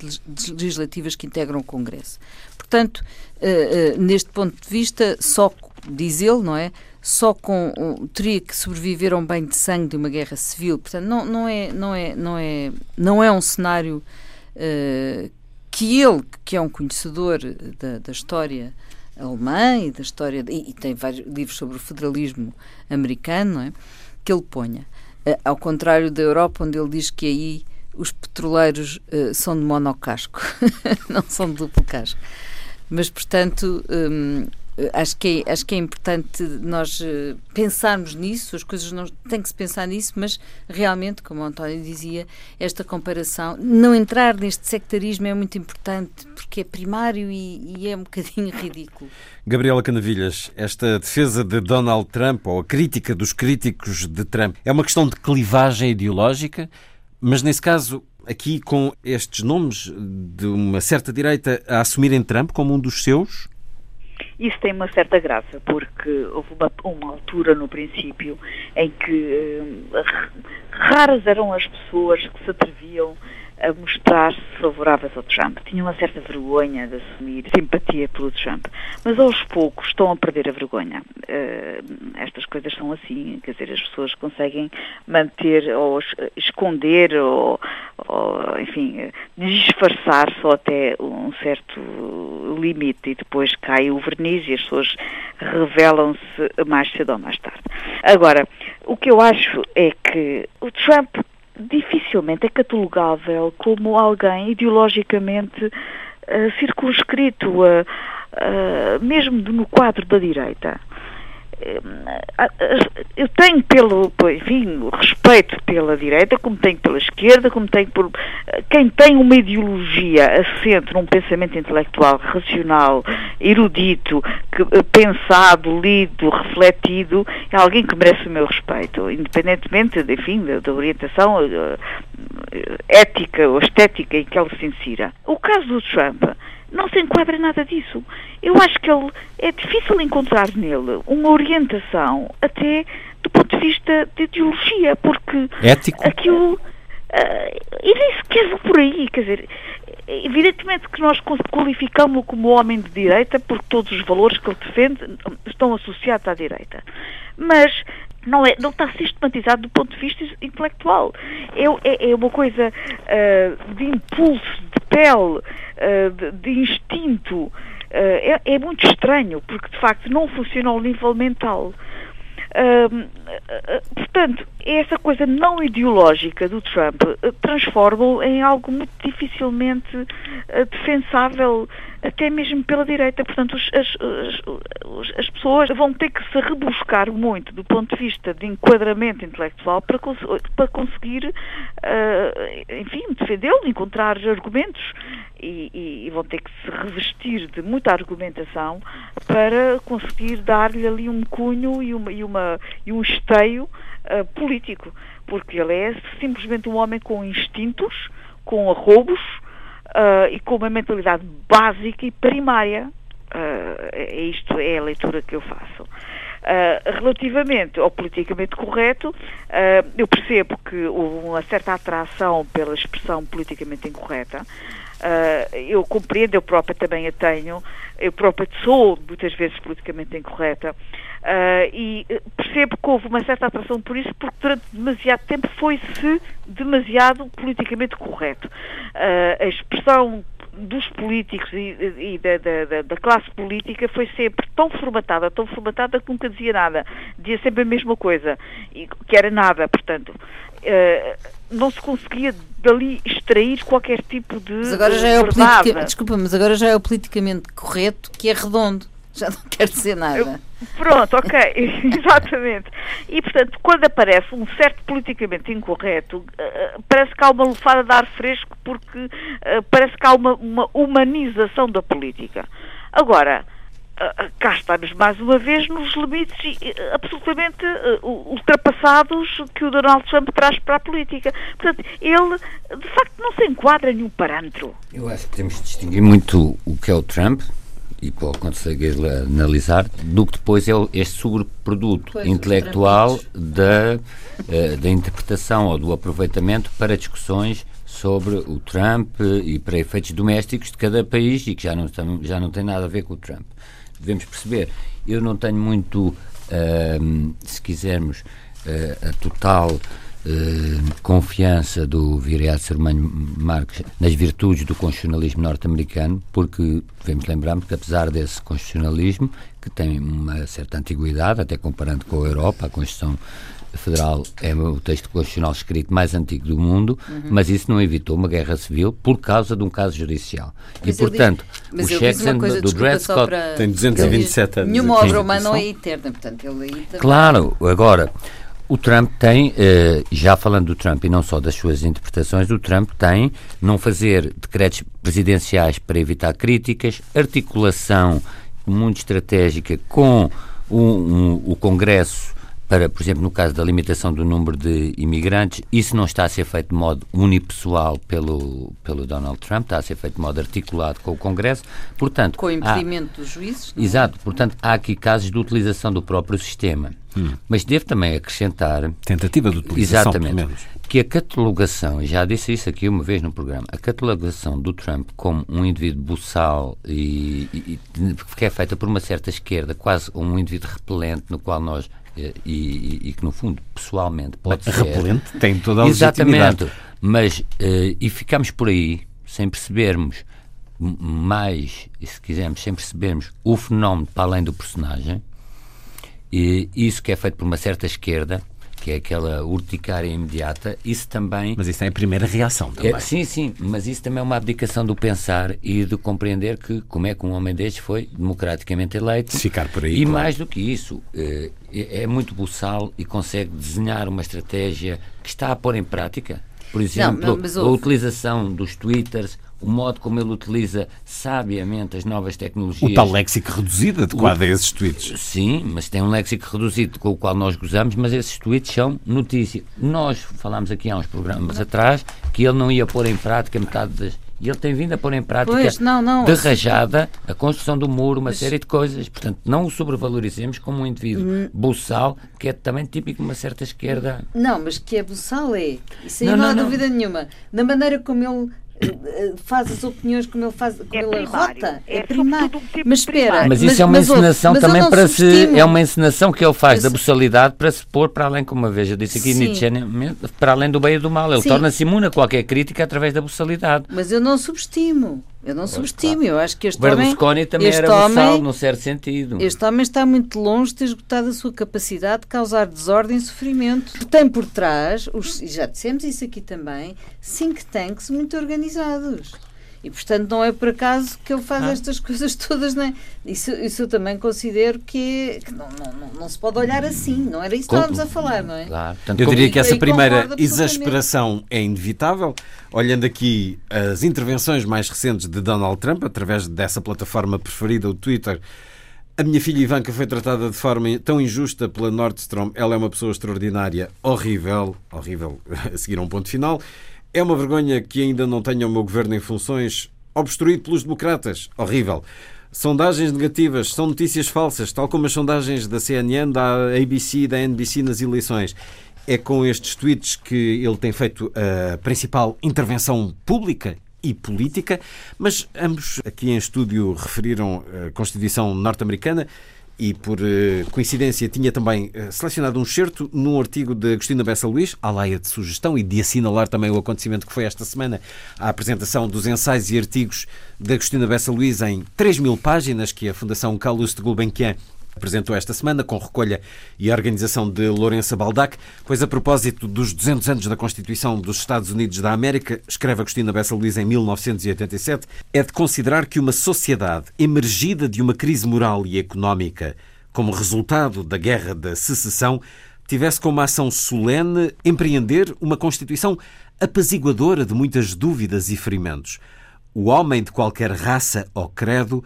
legislativas que integram o Congresso. Portanto, uh, uh, neste ponto de vista, só, diz ele, não é? Só com teria que sobreviver a um banho de sangue de uma guerra civil. Portanto, não, não, é, não, é, não, é, não é um cenário que ele, que é um conhecedor da, da história alemã e da história, e, e tem vários livros sobre o federalismo americano, não é? que ele ponha. Eh, ao contrário da Europa, onde ele diz que aí os petroleiros uh, são de monocasco, (laughs) não são de duplo casco. Mas, portanto, um, acho, que é, acho que é importante nós uh, pensarmos nisso, as coisas não tem que se pensar nisso, mas realmente, como o António dizia, esta comparação, não entrar neste sectarismo é muito importante, porque é primário e, e é um bocadinho (laughs) ridículo. Gabriela Canavilhas, esta defesa de Donald Trump, ou a crítica dos críticos de Trump, é uma questão de clivagem ideológica, mas nesse caso, aqui com estes nomes de uma certa direita a assumirem Trump como um dos seus? Isso tem uma certa graça, porque houve uma, uma altura no princípio em que eh, raras eram as pessoas que se atreviam a mostrar-se favoráveis ao Trump. Tinham uma certa vergonha de assumir simpatia pelo Trump. Mas aos poucos estão a perder a vergonha. Uh, estas coisas são assim, quer dizer, as pessoas conseguem manter ou esconder ou, ou enfim, disfarçar só até um certo limite e depois cai o verniz e as pessoas revelam-se mais cedo ou mais tarde. Agora, o que eu acho é que o Trump dificilmente é catalogável como alguém ideologicamente uh, circunscrito, uh, mesmo no quadro da direita eu tenho pelo, enfim, respeito pela direita, como tenho pela esquerda, como tenho por quem tem uma ideologia assente num pensamento intelectual, racional, erudito, que, pensado, lido, refletido, é alguém que merece o meu respeito, independentemente, enfim, da, da orientação ética ou estética em que ele se insira. O caso do Trump não se enquadra nada disso. Eu acho que ele é difícil encontrar nele uma orientação até do ponto de vista de ideologia, porque Ético? aquilo. Uh, e nem sequer por aí, quer dizer, evidentemente que nós qualificamos-lo como homem de direita, porque todos os valores que ele defende estão associados à direita. Mas não, é, não está sistematizado do ponto de vista intelectual. É, é, é uma coisa uh, de impulso, de pele, uh, de, de, instinto. Uh, é, é, muito estranho, porque de facto não funciona ao nível mental. Portanto, essa coisa não ideológica do Trump transforma-o em algo muito dificilmente defensável até mesmo pela direita. Portanto, as, as, as, pessoas vão ter que se rebuscar muito do ponto de vista de enquadramento intelectual para, para conseguir, uh, enfim, defendê-lo, encontrar argumentos e, e, e, vão ter que se revestir de muita argumentação para conseguir dar-lhe ali um cunho e, uma, e, uma, e um esteio uh, político, porque ele é simplesmente um homem com instintos, com arrobos, uh, e com uma mentalidade básica e primária. Uh, isto é a leitura que eu faço. Uh, relativamente ao politicamente correto, uh, eu percebo que houve uma certa atração pela expressão politicamente incorreta. Uh, eu compreendo, eu própria também a tenho, eu própria sou muitas vezes politicamente incorreta e percebo que houve uma certa atração por isso porque durante demasiado tempo foi-se demasiado politicamente correto. a expressão dos políticos e, e da, da, da, classe política foi sempre tão formatada, tão formatada que nunca dizia nada. Dizia sempre a mesma coisa, e, que era nada, portanto. Uh, não se conseguia dali extrair qualquer tipo de. Mas agora já é o politica, desculpa, mas agora já é o politicamente correto que é redondo já não quer dizer nada. Pronto, ok, (laughs) exatamente. E, portanto, quando aparece um certo politicamente incorreto, uh, parece que há uma lufada de ar fresco, porque uh, parece que há uma, uma humanização da política. Agora, cá estamos mais uma vez nos limites absolutamente ultrapassados que o Donald Trump traz para a política. Portanto, ele, de facto, não se enquadra em nenhum parâmetro. Eu acho que temos de distinguir muito o que é o Trump e pode conseguir analisar, do que depois é este sobreproduto pois, intelectual da, uh, da interpretação ou do aproveitamento para discussões sobre o Trump e para efeitos domésticos de cada país e que já não, já não tem nada a ver com o Trump. Devemos perceber. Eu não tenho muito, uh, se quisermos, uh, a total eh, confiança do Viriato Sermanho Marques nas virtudes do constitucionalismo norte-americano, porque devemos lembrar que apesar desse constitucionalismo, que tem uma certa antiguidade, até comparando com a Europa, a Constituição Federal é o texto constitucional escrito mais antigo do mundo, uhum. mas isso não evitou uma guerra civil por causa de um caso judicial. Mas e, portanto, o checks do Dred Scott para... tem 227 anos. Nenhuma obra humana é eterna, portanto, ele também... Claro, agora, o Trump tem, eh, já falando do Trump e não só das suas interpretações, o Trump tem não fazer decretos presidenciais para evitar críticas, articulação muito estratégica com o, um, o Congresso para, por exemplo, no caso da limitação do número de imigrantes, isso não está a ser feito de modo unipessoal pelo, pelo Donald Trump, está a ser feito de modo articulado com o Congresso. Portanto, com o impedimento há, dos juízes? Não? É? Exato, portanto, há aqui casos de utilização do próprio sistema. Hum. Mas devo também acrescentar. Tentativa de utilização, exatamente, Que a catalogação, já disse isso aqui uma vez no programa, a catalogação do Trump como um indivíduo buçal e, e, e que é feita por uma certa esquerda, quase um indivíduo repelente, no qual nós e, e, e, que no fundo pessoalmente pode mas ser repelente tem toda a exatamente. Mas uh, e ficamos por aí sem percebermos mais se quisermos sem percebermos o fenómeno para além do personagem e isso que é feito por uma certa esquerda que é aquela urticária imediata, isso também. Mas isso é a primeira reação também. É, sim, sim, mas isso também é uma abdicação do pensar e de compreender que como é que um homem destes foi democraticamente eleito. Ficar por aí. E claro. mais do que isso, eh, é, é muito buçal e consegue desenhar uma estratégia que está a pôr em prática. Por exemplo, não, a utilização dos twitters, o modo como ele utiliza sabiamente as novas tecnologias. O tal léxico reduzido adequado o... a esses tweets. Sim, mas tem um léxico reduzido com o qual nós gozamos, mas esses tweets são notícia. Nós falámos aqui há uns programas atrás que ele não ia pôr em prática metade das e ele tem vindo a pôr em prática pois, não, não, de rajada a construção do muro, uma mas... série de coisas. Portanto, não o sobrevalorizemos como um indivíduo hum. buçal, que é também típico de uma certa esquerda. Não, mas que é buçal é. Isso aí não, não, não há dúvida nenhuma. Na maneira como ele faz as opiniões como ele faz, como é ele rota. É, é primário. Tipo mas espera. Mas isso mas, é uma encenação também para se. É uma encenação que ele faz da buçalidade para se pôr para além, como uma vez eu disse aqui, Nietzsche, para além do bem e do mal. Ele torna-se imune a qualquer crítica através da buçalidade. Mas eu não subestimo. Eu não subestimo, eu acho que este Berlusconi homem... também este era homem, num certo sentido. Este homem está muito longe de ter esgotado a sua capacidade de causar desordem e sofrimento. Tem por trás, os, e já dissemos isso aqui também, think tanks muito organizados. E, portanto, não é por acaso que ele faz ah. estas (laughs) coisas todas, não é? Isso, isso eu também considero que, que não, não, não, se pode olhar assim, não era isso que estávamos a falar, não é? Claro. Portanto, eu diria que essa primeira exasperação é inevitável. Olhando aqui as intervenções mais recentes de Donald Trump, através dessa plataforma preferida, o Twitter, a minha filha Ivanka foi tratada de forma tão injusta pela Nordstrom. Ela é uma pessoa extraordinária, horrível, horrível, (laughs) a seguir a um ponto final. É uma vergonha que ainda não tenha o meu governo em funções obstruído pelos democratas. Horrível. Sondagens negativas são notícias falsas, tal como as sondagens da CNN, da ABC e da NBC nas eleições. É com estes tweets que ele tem feito a principal intervenção pública e política, mas ambos aqui em estúdio referiram a Constituição norte-americana e por eh, coincidência tinha também eh, selecionado um excerto num artigo de Agostina Bessa Luís, à laia de sugestão e de assinalar também o acontecimento que foi esta semana, a apresentação dos ensaios e artigos de Agostina Bessa Luís em 3 mil páginas que a Fundação Carlos de Gulbenkian apresentou esta semana com recolha e organização de Lourença Baldac, pois a propósito dos 200 anos da Constituição dos Estados Unidos da América, escreve Agostina Bessa Luís em 1987, é de considerar que uma sociedade emergida de uma crise moral e económica como resultado da Guerra da Secessão tivesse como ação solene empreender uma Constituição apaziguadora de muitas dúvidas e ferimentos. O homem de qualquer raça ou credo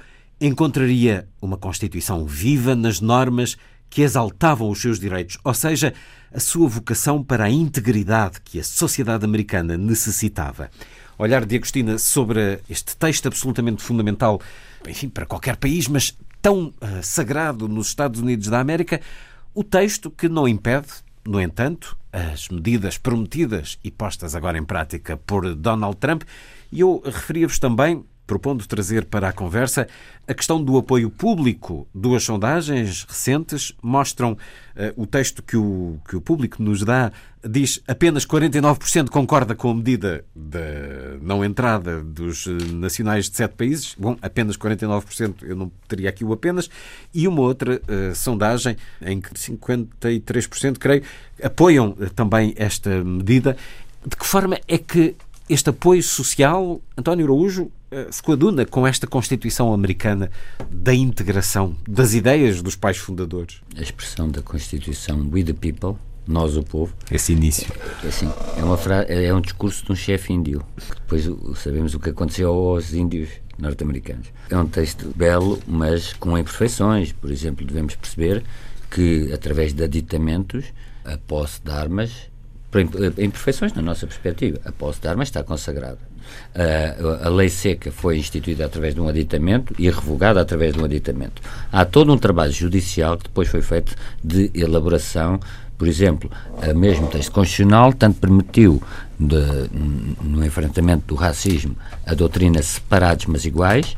encontraria uma Constituição viva nas normas que exaltavam os seus direitos, ou seja, a sua vocação para a integridade que a sociedade americana necessitava. Olhar de Agostina sobre este texto absolutamente fundamental, enfim, para qualquer país, mas tão uh, sagrado nos Estados Unidos da América, o texto que não impede, no entanto, as medidas prometidas e postas agora em prática por Donald Trump. E eu referia-vos também propondo trazer para a conversa a questão do apoio público. Duas sondagens recentes mostram uh, o texto que o, que o público nos dá, diz apenas 49% concorda com a medida da não entrada dos eh, nacionais de sete países. Bom, apenas 49%, eu não teria aqui o apenas. E uma outra uh, sondagem em que 53%, creio, apoiam uh, também esta medida. De que forma é que este apoio social, António Araújo, se coaduna com esta Constituição americana da integração, das ideias dos pais fundadores? A expressão da Constituição We the People, nós o povo. Esse início. É, assim, é, uma fra... é um discurso de um chefe índio. Depois sabemos o que aconteceu aos índios norte-americanos. É um texto belo, mas com imperfeições. Por exemplo, devemos perceber que, através de aditamentos, a posse de armas eh, imperfeições na nossa perspectiva. A posse de armas está consagrada. Uh, a lei seca foi instituída através de um aditamento e revogada através de um aditamento. Há todo um trabalho judicial que depois foi feito de elaboração. Por exemplo, o mesmo texto constitucional tanto permitiu, de, no enfrentamento do racismo, a doutrina separados mas iguais,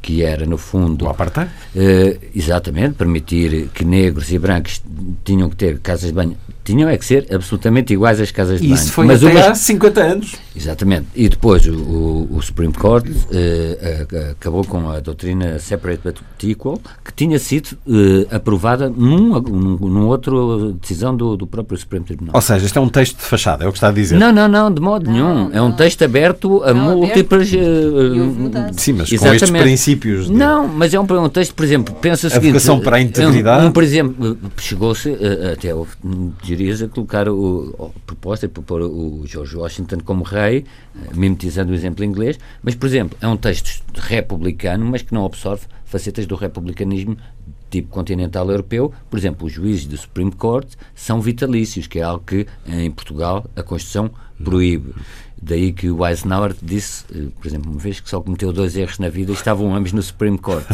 que era, no fundo. O apartheid? Uh, exatamente, permitir que negros e brancos tinham que ter casas de banho. Tinham é que ser absolutamente iguais às casas de banho. Isso foi Mas até há 50 anos. Exatamente. E depois o, o, o Supreme Court uh, uh, acabou com a doutrina Separate but Equal, que tinha sido aprovada num, num, num outro decisão do, do próprio Supremo Tribunal. Ou seja, isto é um texto de fachada, é o que está a dizer. Não, não, não, de modo não, nenhum. Não. É um texto aberto a não, múltiplas. Sim, mas Exatamente. com estes princípios. De... Não, mas é um, um texto, por exemplo, pensa o seguinte. A para a integridade. Um, um, por exemplo, chegou-se uh, até, dirias, a colocar o, a proposta de propor o George Washington como rei, uh, mimetizando o exemplo inglês, mas, por exemplo, é um texto republicano, mas que não absorve facetas do republicanismo tipo continental europeu, por exemplo, os juízes do Supreme Court são vitalícios, que é algo que em Portugal a Constituição proíbe. Daí que o Eisenhower disse, eh, por exemplo, uma vez que só cometeu dois erros na vida e estavam ambos no Supreme Court,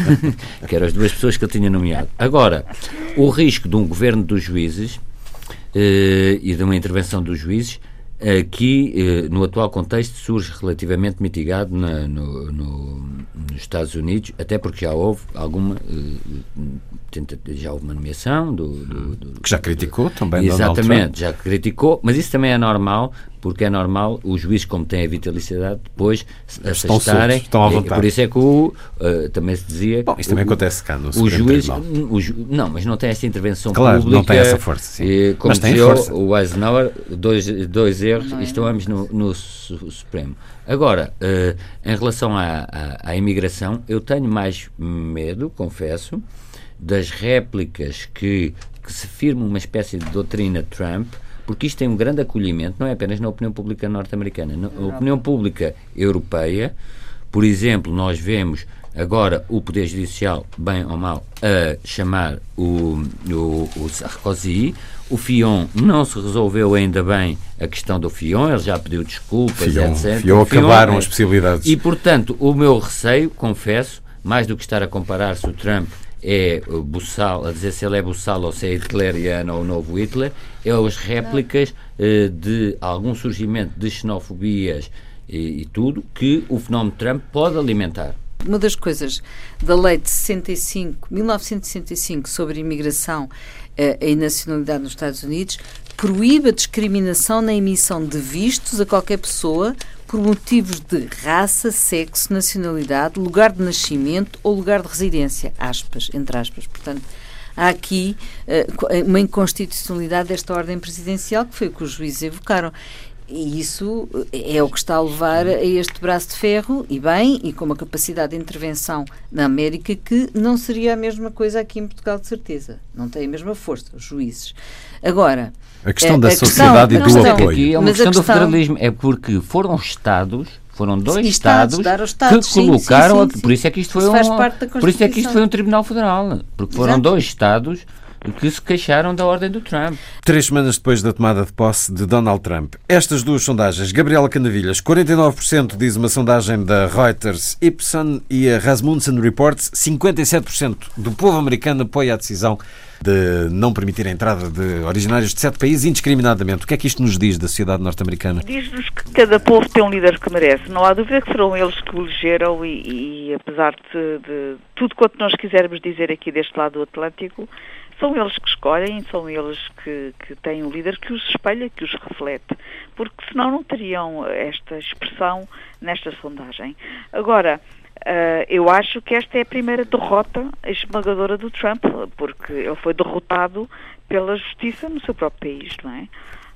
(laughs) que eram as duas pessoas que ele tinha nomeado. Agora, o risco de um governo dos juízes eh, e de uma intervenção dos juízes aqui, eh, no atual contexto, surge relativamente mitigado na, no, no, nos Estados Unidos, até porque já houve alguma. Já houve uma nomeação do, do, do que já criticou também exatamente já criticou mas isso também é normal porque é normal os juízes, como têm a vitaliciedade, depois estão afastarem. estão à vontade. Por isso é que o, uh, também se dizia. Bom, isso também o, acontece cá no o juiz, o ju, Não, mas não tem essa intervenção claro, pública. não tem essa força. Sim. E, como mas dizia força. o Eisenhower, dois, dois erros não, e estão ambos no, no Supremo. Agora, uh, em relação à, à, à imigração, eu tenho mais medo, confesso, das réplicas que, que se firma uma espécie de doutrina Trump porque isto tem um grande acolhimento, não é apenas na opinião pública norte-americana, na opinião pública europeia. Por exemplo, nós vemos agora o Poder Judicial, bem ou mal, a chamar o, o, o Sarkozy. O Fion não se resolveu ainda bem a questão do Fion, ele já pediu desculpas, Fion, etc. Fion acabaram é- as possibilidades. E, portanto, o meu receio, confesso, mais do que estar a comparar se o Trump é o Bussal, a dizer se ele é Bussal ou se é hitleriano ou o novo Hitler, é as réplicas eh, de algum surgimento de xenofobias e, e tudo que o fenómeno Trump pode alimentar. Uma das coisas da lei de 65, 1965 sobre imigração eh, e nacionalidade nos Estados Unidos proíbe a discriminação na emissão de vistos a qualquer pessoa por motivos de raça, sexo, nacionalidade, lugar de nascimento ou lugar de residência, aspas, entre aspas. Portanto, há aqui uh, uma inconstitucionalidade desta ordem presidencial, que foi o que os juízes evocaram. E isso é o que está a levar a este braço de ferro, e bem, e com uma capacidade de intervenção na América que não seria a mesma coisa aqui em Portugal, de certeza. Não tem a mesma força, os juízes. Agora. A questão da a sociedade questão, e do apoio. Aqui é uma questão, questão, do federalismo, é porque foram Estados. Foram dois Estados, estados, estados que colocaram, sim, sim, sim, por isso é que isto foi isso um, por isso é que isto foi um tribunal federal, porque foram Exato. dois estados que se queixaram da ordem do Trump. Três semanas depois da tomada de posse de Donald Trump. Estas duas sondagens, Gabriela Canavilhas, 49% diz uma sondagem da Reuters Ipson e a Rasmussen Reports, 57% do povo americano apoia a decisão de não permitir a entrada de originários de sete países indiscriminadamente. O que é que isto nos diz da sociedade norte-americana? Diz-nos que cada povo tem um líder que merece. Não há dúvida que serão eles que o elegeram e, e apesar de, de tudo quanto nós quisermos dizer aqui deste lado do Atlântico, são eles que escolhem, são eles que, que têm um líder que os espelha, que os reflete, porque senão não teriam esta expressão nesta sondagem. Agora, uh, eu acho que esta é a primeira derrota esmagadora do Trump, porque ele foi derrotado pela justiça no seu próprio país, não é?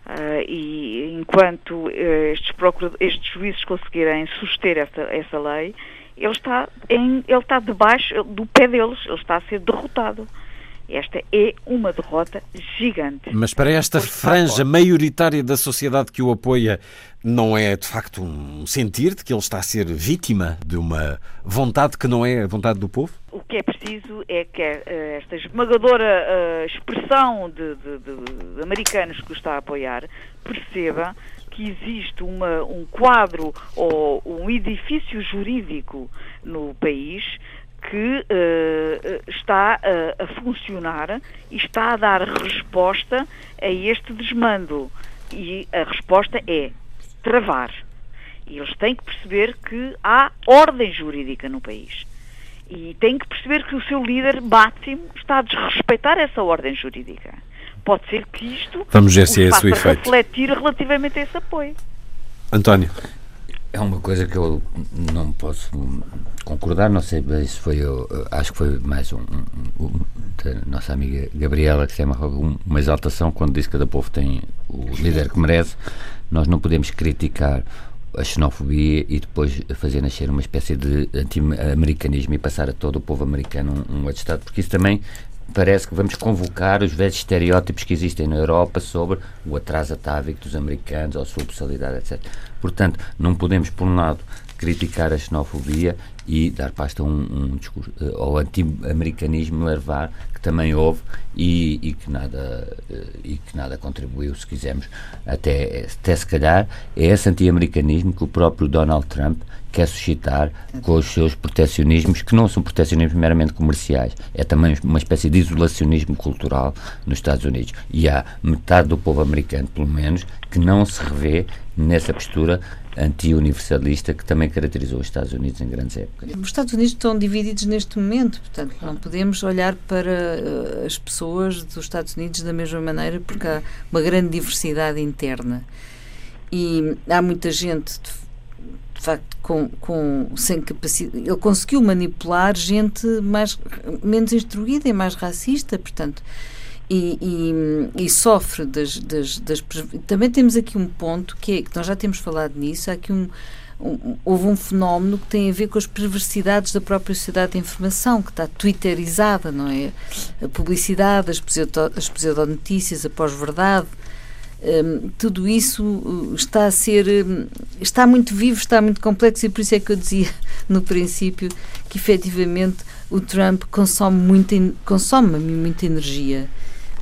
Uh, e enquanto uh, estes, estes juízes conseguirem suster essa, essa lei, ele está, em, ele está debaixo do pé deles, ele está a ser derrotado. Esta é uma derrota gigante. Mas para esta franja maioritária da sociedade que o apoia, não é de facto um sentir de que ele está a ser vítima de uma vontade que não é a vontade do povo? O que é preciso é que esta esmagadora uh, expressão de, de, de, de americanos que o está a apoiar perceba que existe uma, um quadro ou um edifício jurídico no país que uh, está uh, a funcionar e está a dar resposta a este desmando. E a resposta é travar. E eles têm que perceber que há ordem jurídica no país. E têm que perceber que o seu líder máximo está a desrespeitar essa ordem jurídica. Pode ser que isto Vamos ver se é esse o efeito. refletir relativamente a esse apoio. António. É uma coisa que eu não posso concordar, não sei, isso foi, eu, acho que foi mais um, um, um da nossa amiga Gabriela, que tem uma, uma exaltação quando disse que cada povo tem o líder que merece. Nós não podemos criticar a xenofobia e depois fazer nascer uma espécie de anti-americanismo e passar a todo o povo americano um, um outro Estado, porque isso também parece que vamos convocar os velhos estereótipos que existem na Europa sobre o atraso atávico dos americanos ou a sua personalidade, etc. Portanto, não podemos, por um lado, criticar a xenofobia e dar pasta a um, um discurso, ao anti-americanismo levar, que também houve e, e, que nada, e que nada contribuiu, se quisermos, até, até se calhar, é esse anti-americanismo que o próprio Donald Trump quer suscitar com os seus protecionismos, que não são protecionismos meramente comerciais, é também uma espécie de isolacionismo cultural nos Estados Unidos. E há metade do povo americano, pelo menos, que não se revê nessa postura anti-universalista que também caracterizou os Estados Unidos em grandes épocas. Os Estados Unidos estão divididos neste momento, portanto, não podemos olhar para uh, as pessoas dos Estados Unidos da mesma maneira, porque há uma grande diversidade interna. E há muita gente, de facto, com, com, sem capacidade. Ele conseguiu manipular gente mais, menos instruída e mais racista, portanto. E, e, e, sofre das, das, das, Também temos aqui um ponto que é que nós já temos falado nisso. Há aqui um, houve um fenómeno que tem a ver com as perversidades da própria sociedade da informação, que está twitterizada, não é? A publicidade, as, pseudo, as pseudonotícias, a pós-verdade. Um, tudo isso uh, está a ser um, está muito vivo, está muito complexo e por isso é que eu dizia (laughs) no princípio que efetivamente o Trump consome muita, consome muita energia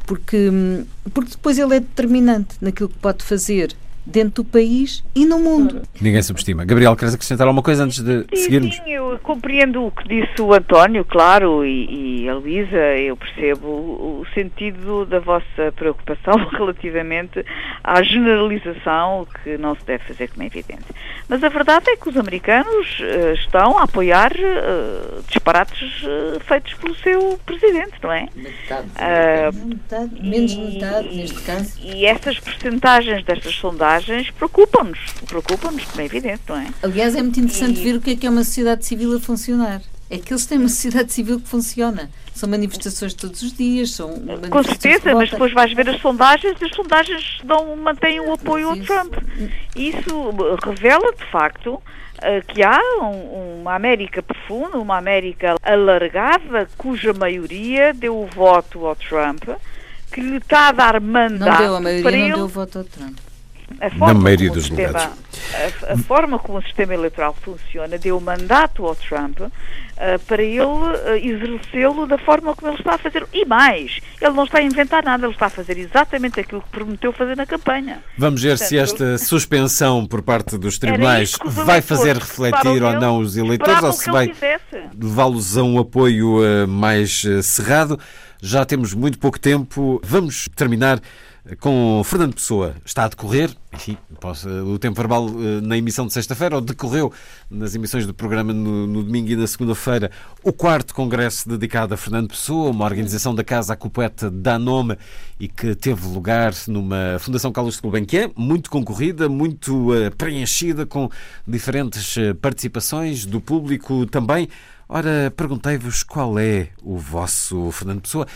porque, hum, porque depois ele é determinante naquilo que pode fazer dentro do país e no mundo. Ninguém subestima. Gabriel, queres acrescentar alguma coisa antes de sim, seguirmos? Sim, eu compreendo o que disse o António, claro, e, e a Luísa, eu percebo o, sentido da vossa preocupação (laughs) relativamente à generalização que não se deve fazer, como é evidente. Mas a verdade é que os americanos uh, estão a apoiar uh, disparates uh, feitos pelo seu presidente, não é? Metade. metade menos metade, neste caso. E essas percentagens destas sondagens sondagens preocupam-nos, preocupam-nos, como é evidente, não é? Aliás, é muito interessante e... ver o que é que é uma sociedade civil a funcionar. É que eles têm uma sociedade civil que funciona. São manifestações todos os dias, são Com certeza, mas depois vais ver as sondagens e as sondagens não mantêm o apoio ao Trump. Isso revela, de facto, eh, que há um, uma América profunda, uma América alargada, cuja maioria deu o voto ao Trump, que lhe está a dar mandato. Não deu, a maioria não deu o voto ao Trump na maioria dos sistema, lugares. A, a, forma como o sistema eleitoral funciona deu mandato ao Trump uh, para ele uh, exercê-lo da forma como ele está a fazer. E mais, ele não está a inventar nada, ele está a fazer exatamente aquilo que prometeu fazer na campanha. Vamos ver Portanto, se esta suspensão por parte dos tribunais vai fazer refletir ou não os eleitores ou se vai levá-los a um apoio uh, mais cerrado. Já temos muito pouco tempo. Vamos terminar com Fernando Pessoa. Está a decorrer, enfim, posso, o tempo verbal eh, na emissão de sexta-feira, ou decorreu nas emissões do programa no, no domingo e na segunda-feira, o quarto congresso dedicado a Fernando Pessoa, uma organização da casa a que o poeta dá nome e que teve lugar numa Fundação Carlos de Gulbenkian, muito concorrida, muito uh, preenchida, com diferentes uh, participações do público também. Ora, perguntei-vos qual é o vosso Fernando Pessoa.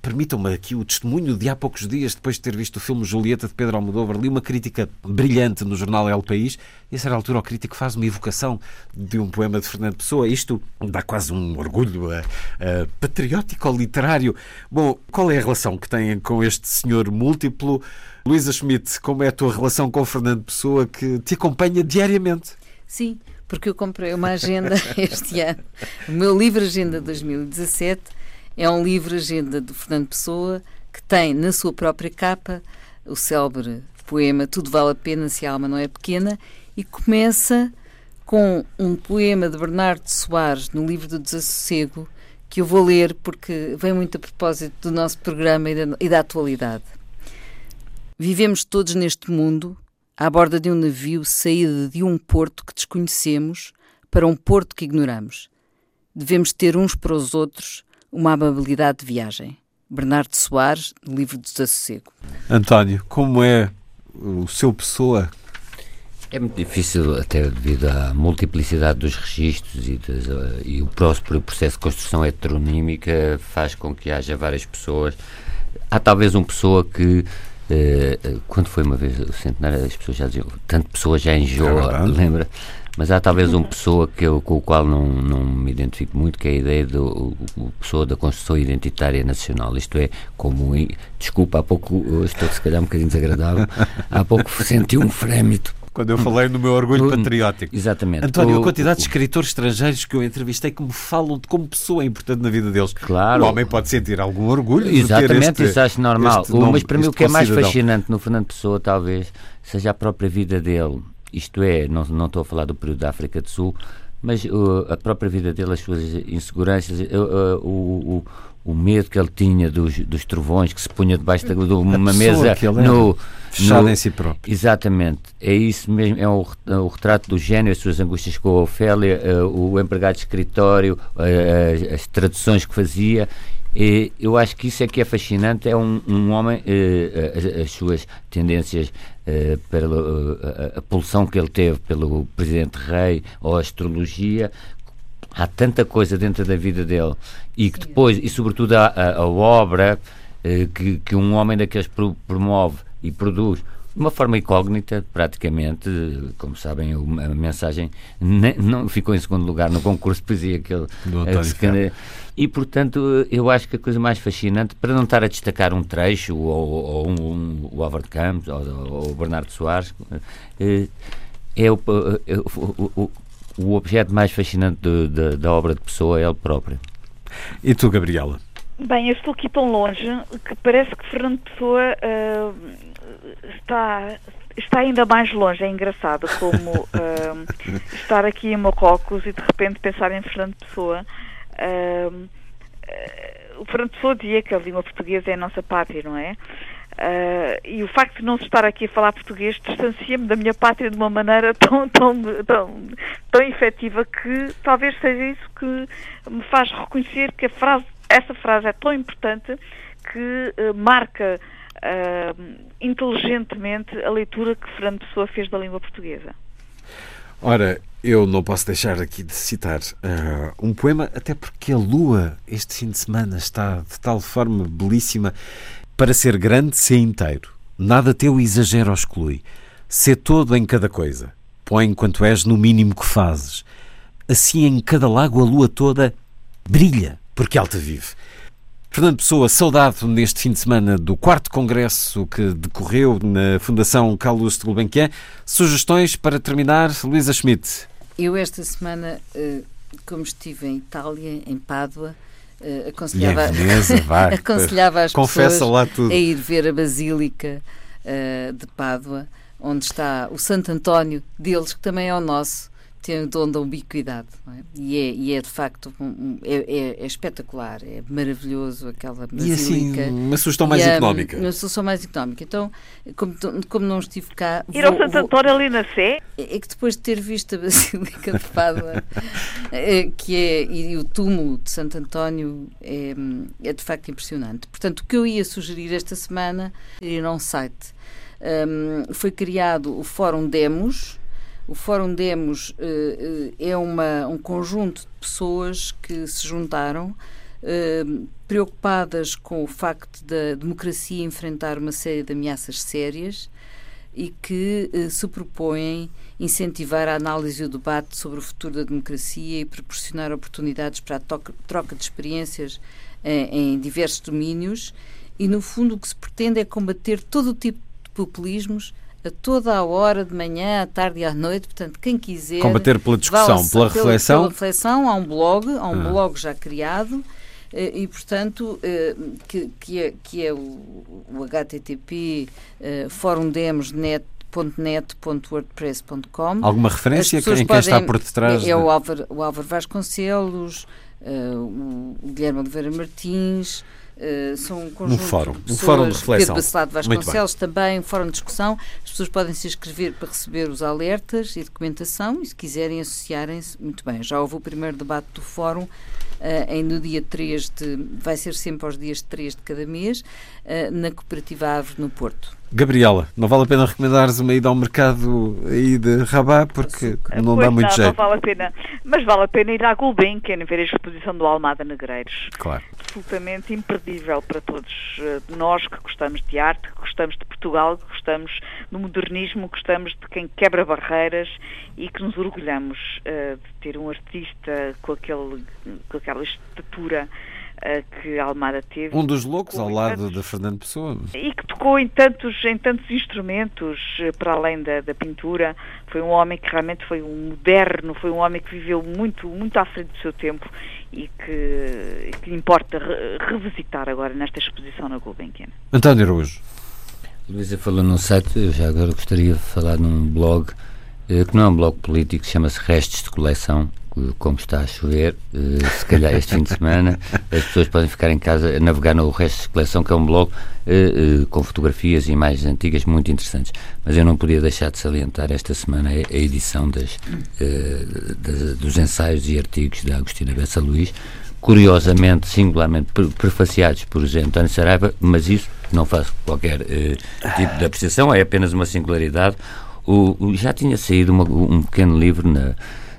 Permitam-me aqui o testemunho de há poucos dias, depois de ter visto o filme Julieta de Pedro Almodóvar, li uma crítica brilhante no jornal El País e a certa altura o crítico faz uma evocação de um poema de Fernando Pessoa. Isto dá quase um orgulho uh, uh, patriótico literário. Bom, qual é a relação que têm com este senhor múltiplo? Luísa Schmidt, como é a tua relação com Fernando Pessoa que te acompanha diariamente? Sim, porque eu comprei uma agenda (laughs) este ano. O meu livro Agenda 2017 é um livro agenda do Fernando Pessoa que tem na sua própria capa o célebre poema Tudo Vale a Pena se a Alma Não É Pequena e começa com um poema de Bernardo Soares no livro do Desassossego que eu vou ler porque vem muito a propósito do nosso programa e da, e da atualidade. Vivemos todos neste mundo à borda de um navio saído de um porto que desconhecemos para um porto que ignoramos. Devemos ter uns para os outros uma amabilidade de viagem. Bernardo Soares, livro do Desassossego. António, como é o seu pessoa? É muito difícil, até devido à multiplicidade dos registros e, das, uh, e o próprio processo de construção heteronímica faz com que haja várias pessoas. Há talvez uma pessoa que quando foi uma vez o centenário, as pessoas já diziam, tanto pessoas já enjoa, é lembra? Mas há talvez uma pessoa que eu, com o qual não, não me identifico muito, que é a ideia do o, pessoa da construção identitária nacional. Isto é, como. Desculpa, há pouco, estou se calhar um bocadinho desagradável, há pouco senti um frémito quando eu falei no meu orgulho patriótico. Exatamente. António, a quantidade de escritores estrangeiros que eu entrevistei que me falam de como pessoa é importante na vida deles. Claro. O homem pode sentir algum orgulho. Exatamente, este, isso acho normal. Nome, mas para mim o que é mais fascinante no Fernando Pessoa, talvez, seja a própria vida dele. Isto é, não, não estou a falar do período da África do Sul, mas uh, a própria vida dele, as suas inseguranças, uh, uh, o, o, medo que ele tinha dos, dos trovões que se punha debaixo de uma mesa no, fechado no, em si próprio. Exatamente, é isso mesmo, é o, é o retrato do gênio, as suas angústias com a Ofélia, o empregado de escritório, as traduções que fazia e eu acho que isso é que é fascinante, é um, um homem, eh, as, as, suas tendências pela a, a pulsão que ele teve pelo Presidente Rei ou a astrologia, há tanta coisa dentro da vida dele. E que depois, e sobretudo a, a, a obra eh, que, que um homem daqueles promove e produz de uma forma incógnita, praticamente, como sabem, a mensagem não ficou em segundo lugar no concurso de poesia que ele uh, e portanto eu acho que a coisa mais fascinante, para não estar a destacar um trecho ou, ou um, um, o Álvaro de Campos ou, ou o Bernardo Soares, uh, é o, é o, o, o, objeto mais fascinante de, de, da obra de Pessoa é ele próprio. E tu, Gabriela? Bem, eu estou aqui tão longe que parece que Fernando Pessoa uh, está, está ainda mais longe. É engraçado como uh, (laughs) estar aqui em Marrocos e de repente pensar em Fernando Pessoa. Uh, o Fernando Pessoa dizia que a língua portuguesa é a nossa pátria, não é? Uh, e o facto de não estar aqui a falar português distancia-me da minha pátria de uma maneira (laughs) tão, tão, tão, tão efetiva que talvez seja isso que me faz reconhecer que frase, essa frase é tão importante que uh, marca uh, inteligentemente a leitura que Fernando Pessoa fez da língua portuguesa. Ora, eu não posso deixar aqui de citar um poema, até porque a lua este fim de semana está de tal forma belíssima para ser grande, ser inteiro. Nada teu exagero exclui. Sê todo em cada coisa. Põe quanto és no mínimo que fazes. Assim em cada lago a lua toda brilha, porque alta vive. Fernando Pessoa, saudado neste fim de semana do quarto congresso que decorreu na Fundação Carlos de Gulbenkian. Sugestões para terminar, Luísa Schmidt. Eu esta semana, eh, como estive em Itália, em Pádua, uh, aconselhava, Veneza, (laughs) aconselhava as pessoas a ir ver a Basílica uh, de Pádua, onde está o Santo António deles, que também é o nosso, tem o dom da ubiquidade. É? E, é, e, é, de facto um, é, é, é, espetacular, é maravilhoso aquela basílica. E assim, uma sugestão mais económica. Uma sugestão mais económica. Então, como, como não estive cá. Ir ao Santo António ali na Sé? É, é que depois de ter visto a Basílica de Pádua, é, (laughs) que é, e o túmulo de Santo António é, é de facto impressionante. Portanto, o que eu ia sugerir esta semana era ir a um site. Um, foi criado o Fórum Demos o Fórum Demos uh, é uma, um conjunto de pessoas que se juntaram uh, preocupadas com o facto da democracia enfrentar uma série de ameaças sérias e que se propõem incentivar a análise e o debate sobre o futuro da democracia e proporcionar oportunidades para a troca de experiências em diversos domínios. E, no fundo, o que se pretende é combater todo o tipo de populismos a toda a hora, de manhã, à tarde e à noite. Portanto, quem quiser. Combater pela discussão, pela reflexão. Pela reflexão, há um blog, há um ah. blog já criado. Eh, e, portanto, eh, que, que, é, que é o, o HTTP uh, forumdemosnet.net.wordpress.com. Alguma referência em quem podem, está por detrás? É, é o, Álvaro, o Álvaro Vasconcelos, uh, o Guilherme Oliveira Martins, Uh, são um conjunto um fórum, de um fórum de reflexão. Pedro Bacelado Vasconcelos também, um fórum de discussão. As pessoas podem se inscrever para receber os alertas e documentação e se quiserem associarem-se, muito bem. Já houve o primeiro debate do fórum uh, em, no dia 3 de, vai ser sempre aos dias 3 de cada mês, uh, na Cooperativa Ave no Porto. Gabriela, não vale a pena recomendares uma ida ao mercado aí de Rabat porque não dá muito não, jeito. Não vale a pena, mas vale a pena ir à Gulbenkian ver a exposição do Almada Negreiros. Claro. Absolutamente imperdível para todos eh, nós que gostamos de arte, que gostamos de Portugal, que gostamos do modernismo, gostamos de quem quebra barreiras e que nos orgulhamos uh, de ter um artista com, aquele, com aquela estatura que Almada teve. Um dos loucos ao lado tantos, de Fernando Pessoa. E que tocou em tantos, em tantos instrumentos, eh, para além da, da pintura. Foi um homem que realmente foi um moderno, foi um homem que viveu muito, muito à frente do seu tempo e que, que importa re, revisitar agora nesta exposição na Gulbenkian. António Araújo. Luísa falou num site, eu já agora gostaria de falar num blog, eh, que não é um blog político, chama-se Restos de Coleção, como está a chover, uh, se calhar este fim de semana, as pessoas podem ficar em casa a navegar no resto de coleção, que é um blog uh, com fotografias e imagens antigas muito interessantes. Mas eu não podia deixar de salientar esta semana a, a edição das, dos ensaios e artigos da Agostina Bessa Luís, curiosamente, singularmente prefaciados por José António Saraiva, mas isso não faz qualquer tipo de apreciação, é apenas uma singularidade. O já tinha saído uma, um pequeno livro na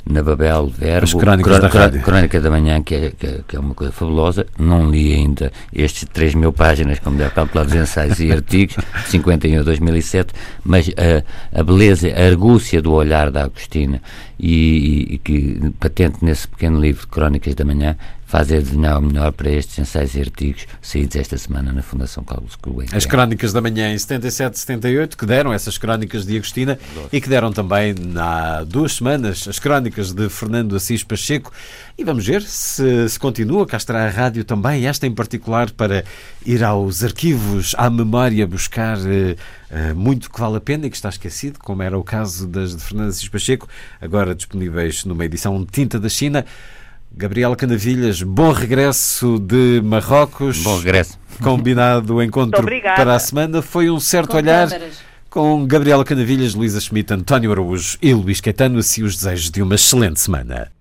na Babel Verbo. As crónicas da. Crónica da Manhã, que é, que é, que, é, uma coisa fabulosa. Não li ainda estes 3 mil páginas, como deve calcular, dos ensaios e artigos, (laughs) de 51 a 2007, mas a, a beleza, a argúcia do olhar da Agostina e, e, e que patente nesse pequeno livro de Crónicas da Manhã fazer desenhar o melhor para estes ensaios e artigos saídos esta semana na Fundação Carlos Gulbenkian. As crónicas da manhã em 77 78, que deram essas crónicas de Agostina e que deram também há duas semanas as crónicas de Fernando Assis Pacheco. E vamos ver se, se continua. Cá estará a rádio também, esta em particular, para ir aos arquivos, à memória, buscar uh, muito que vale a pena e que está esquecido, como era o caso das de Fernando Assis Pacheco, agora disponíveis numa edição Tinta da China. Gabriela Canavilhas, bom regresso de Marrocos. Bom regresso. Combinado o encontro para a semana. Foi um certo com olhar câmaras. com Gabriela Canavilhas, Luísa Schmidt, António Araújo e Luís Caetano. Assim os desejos de uma excelente semana.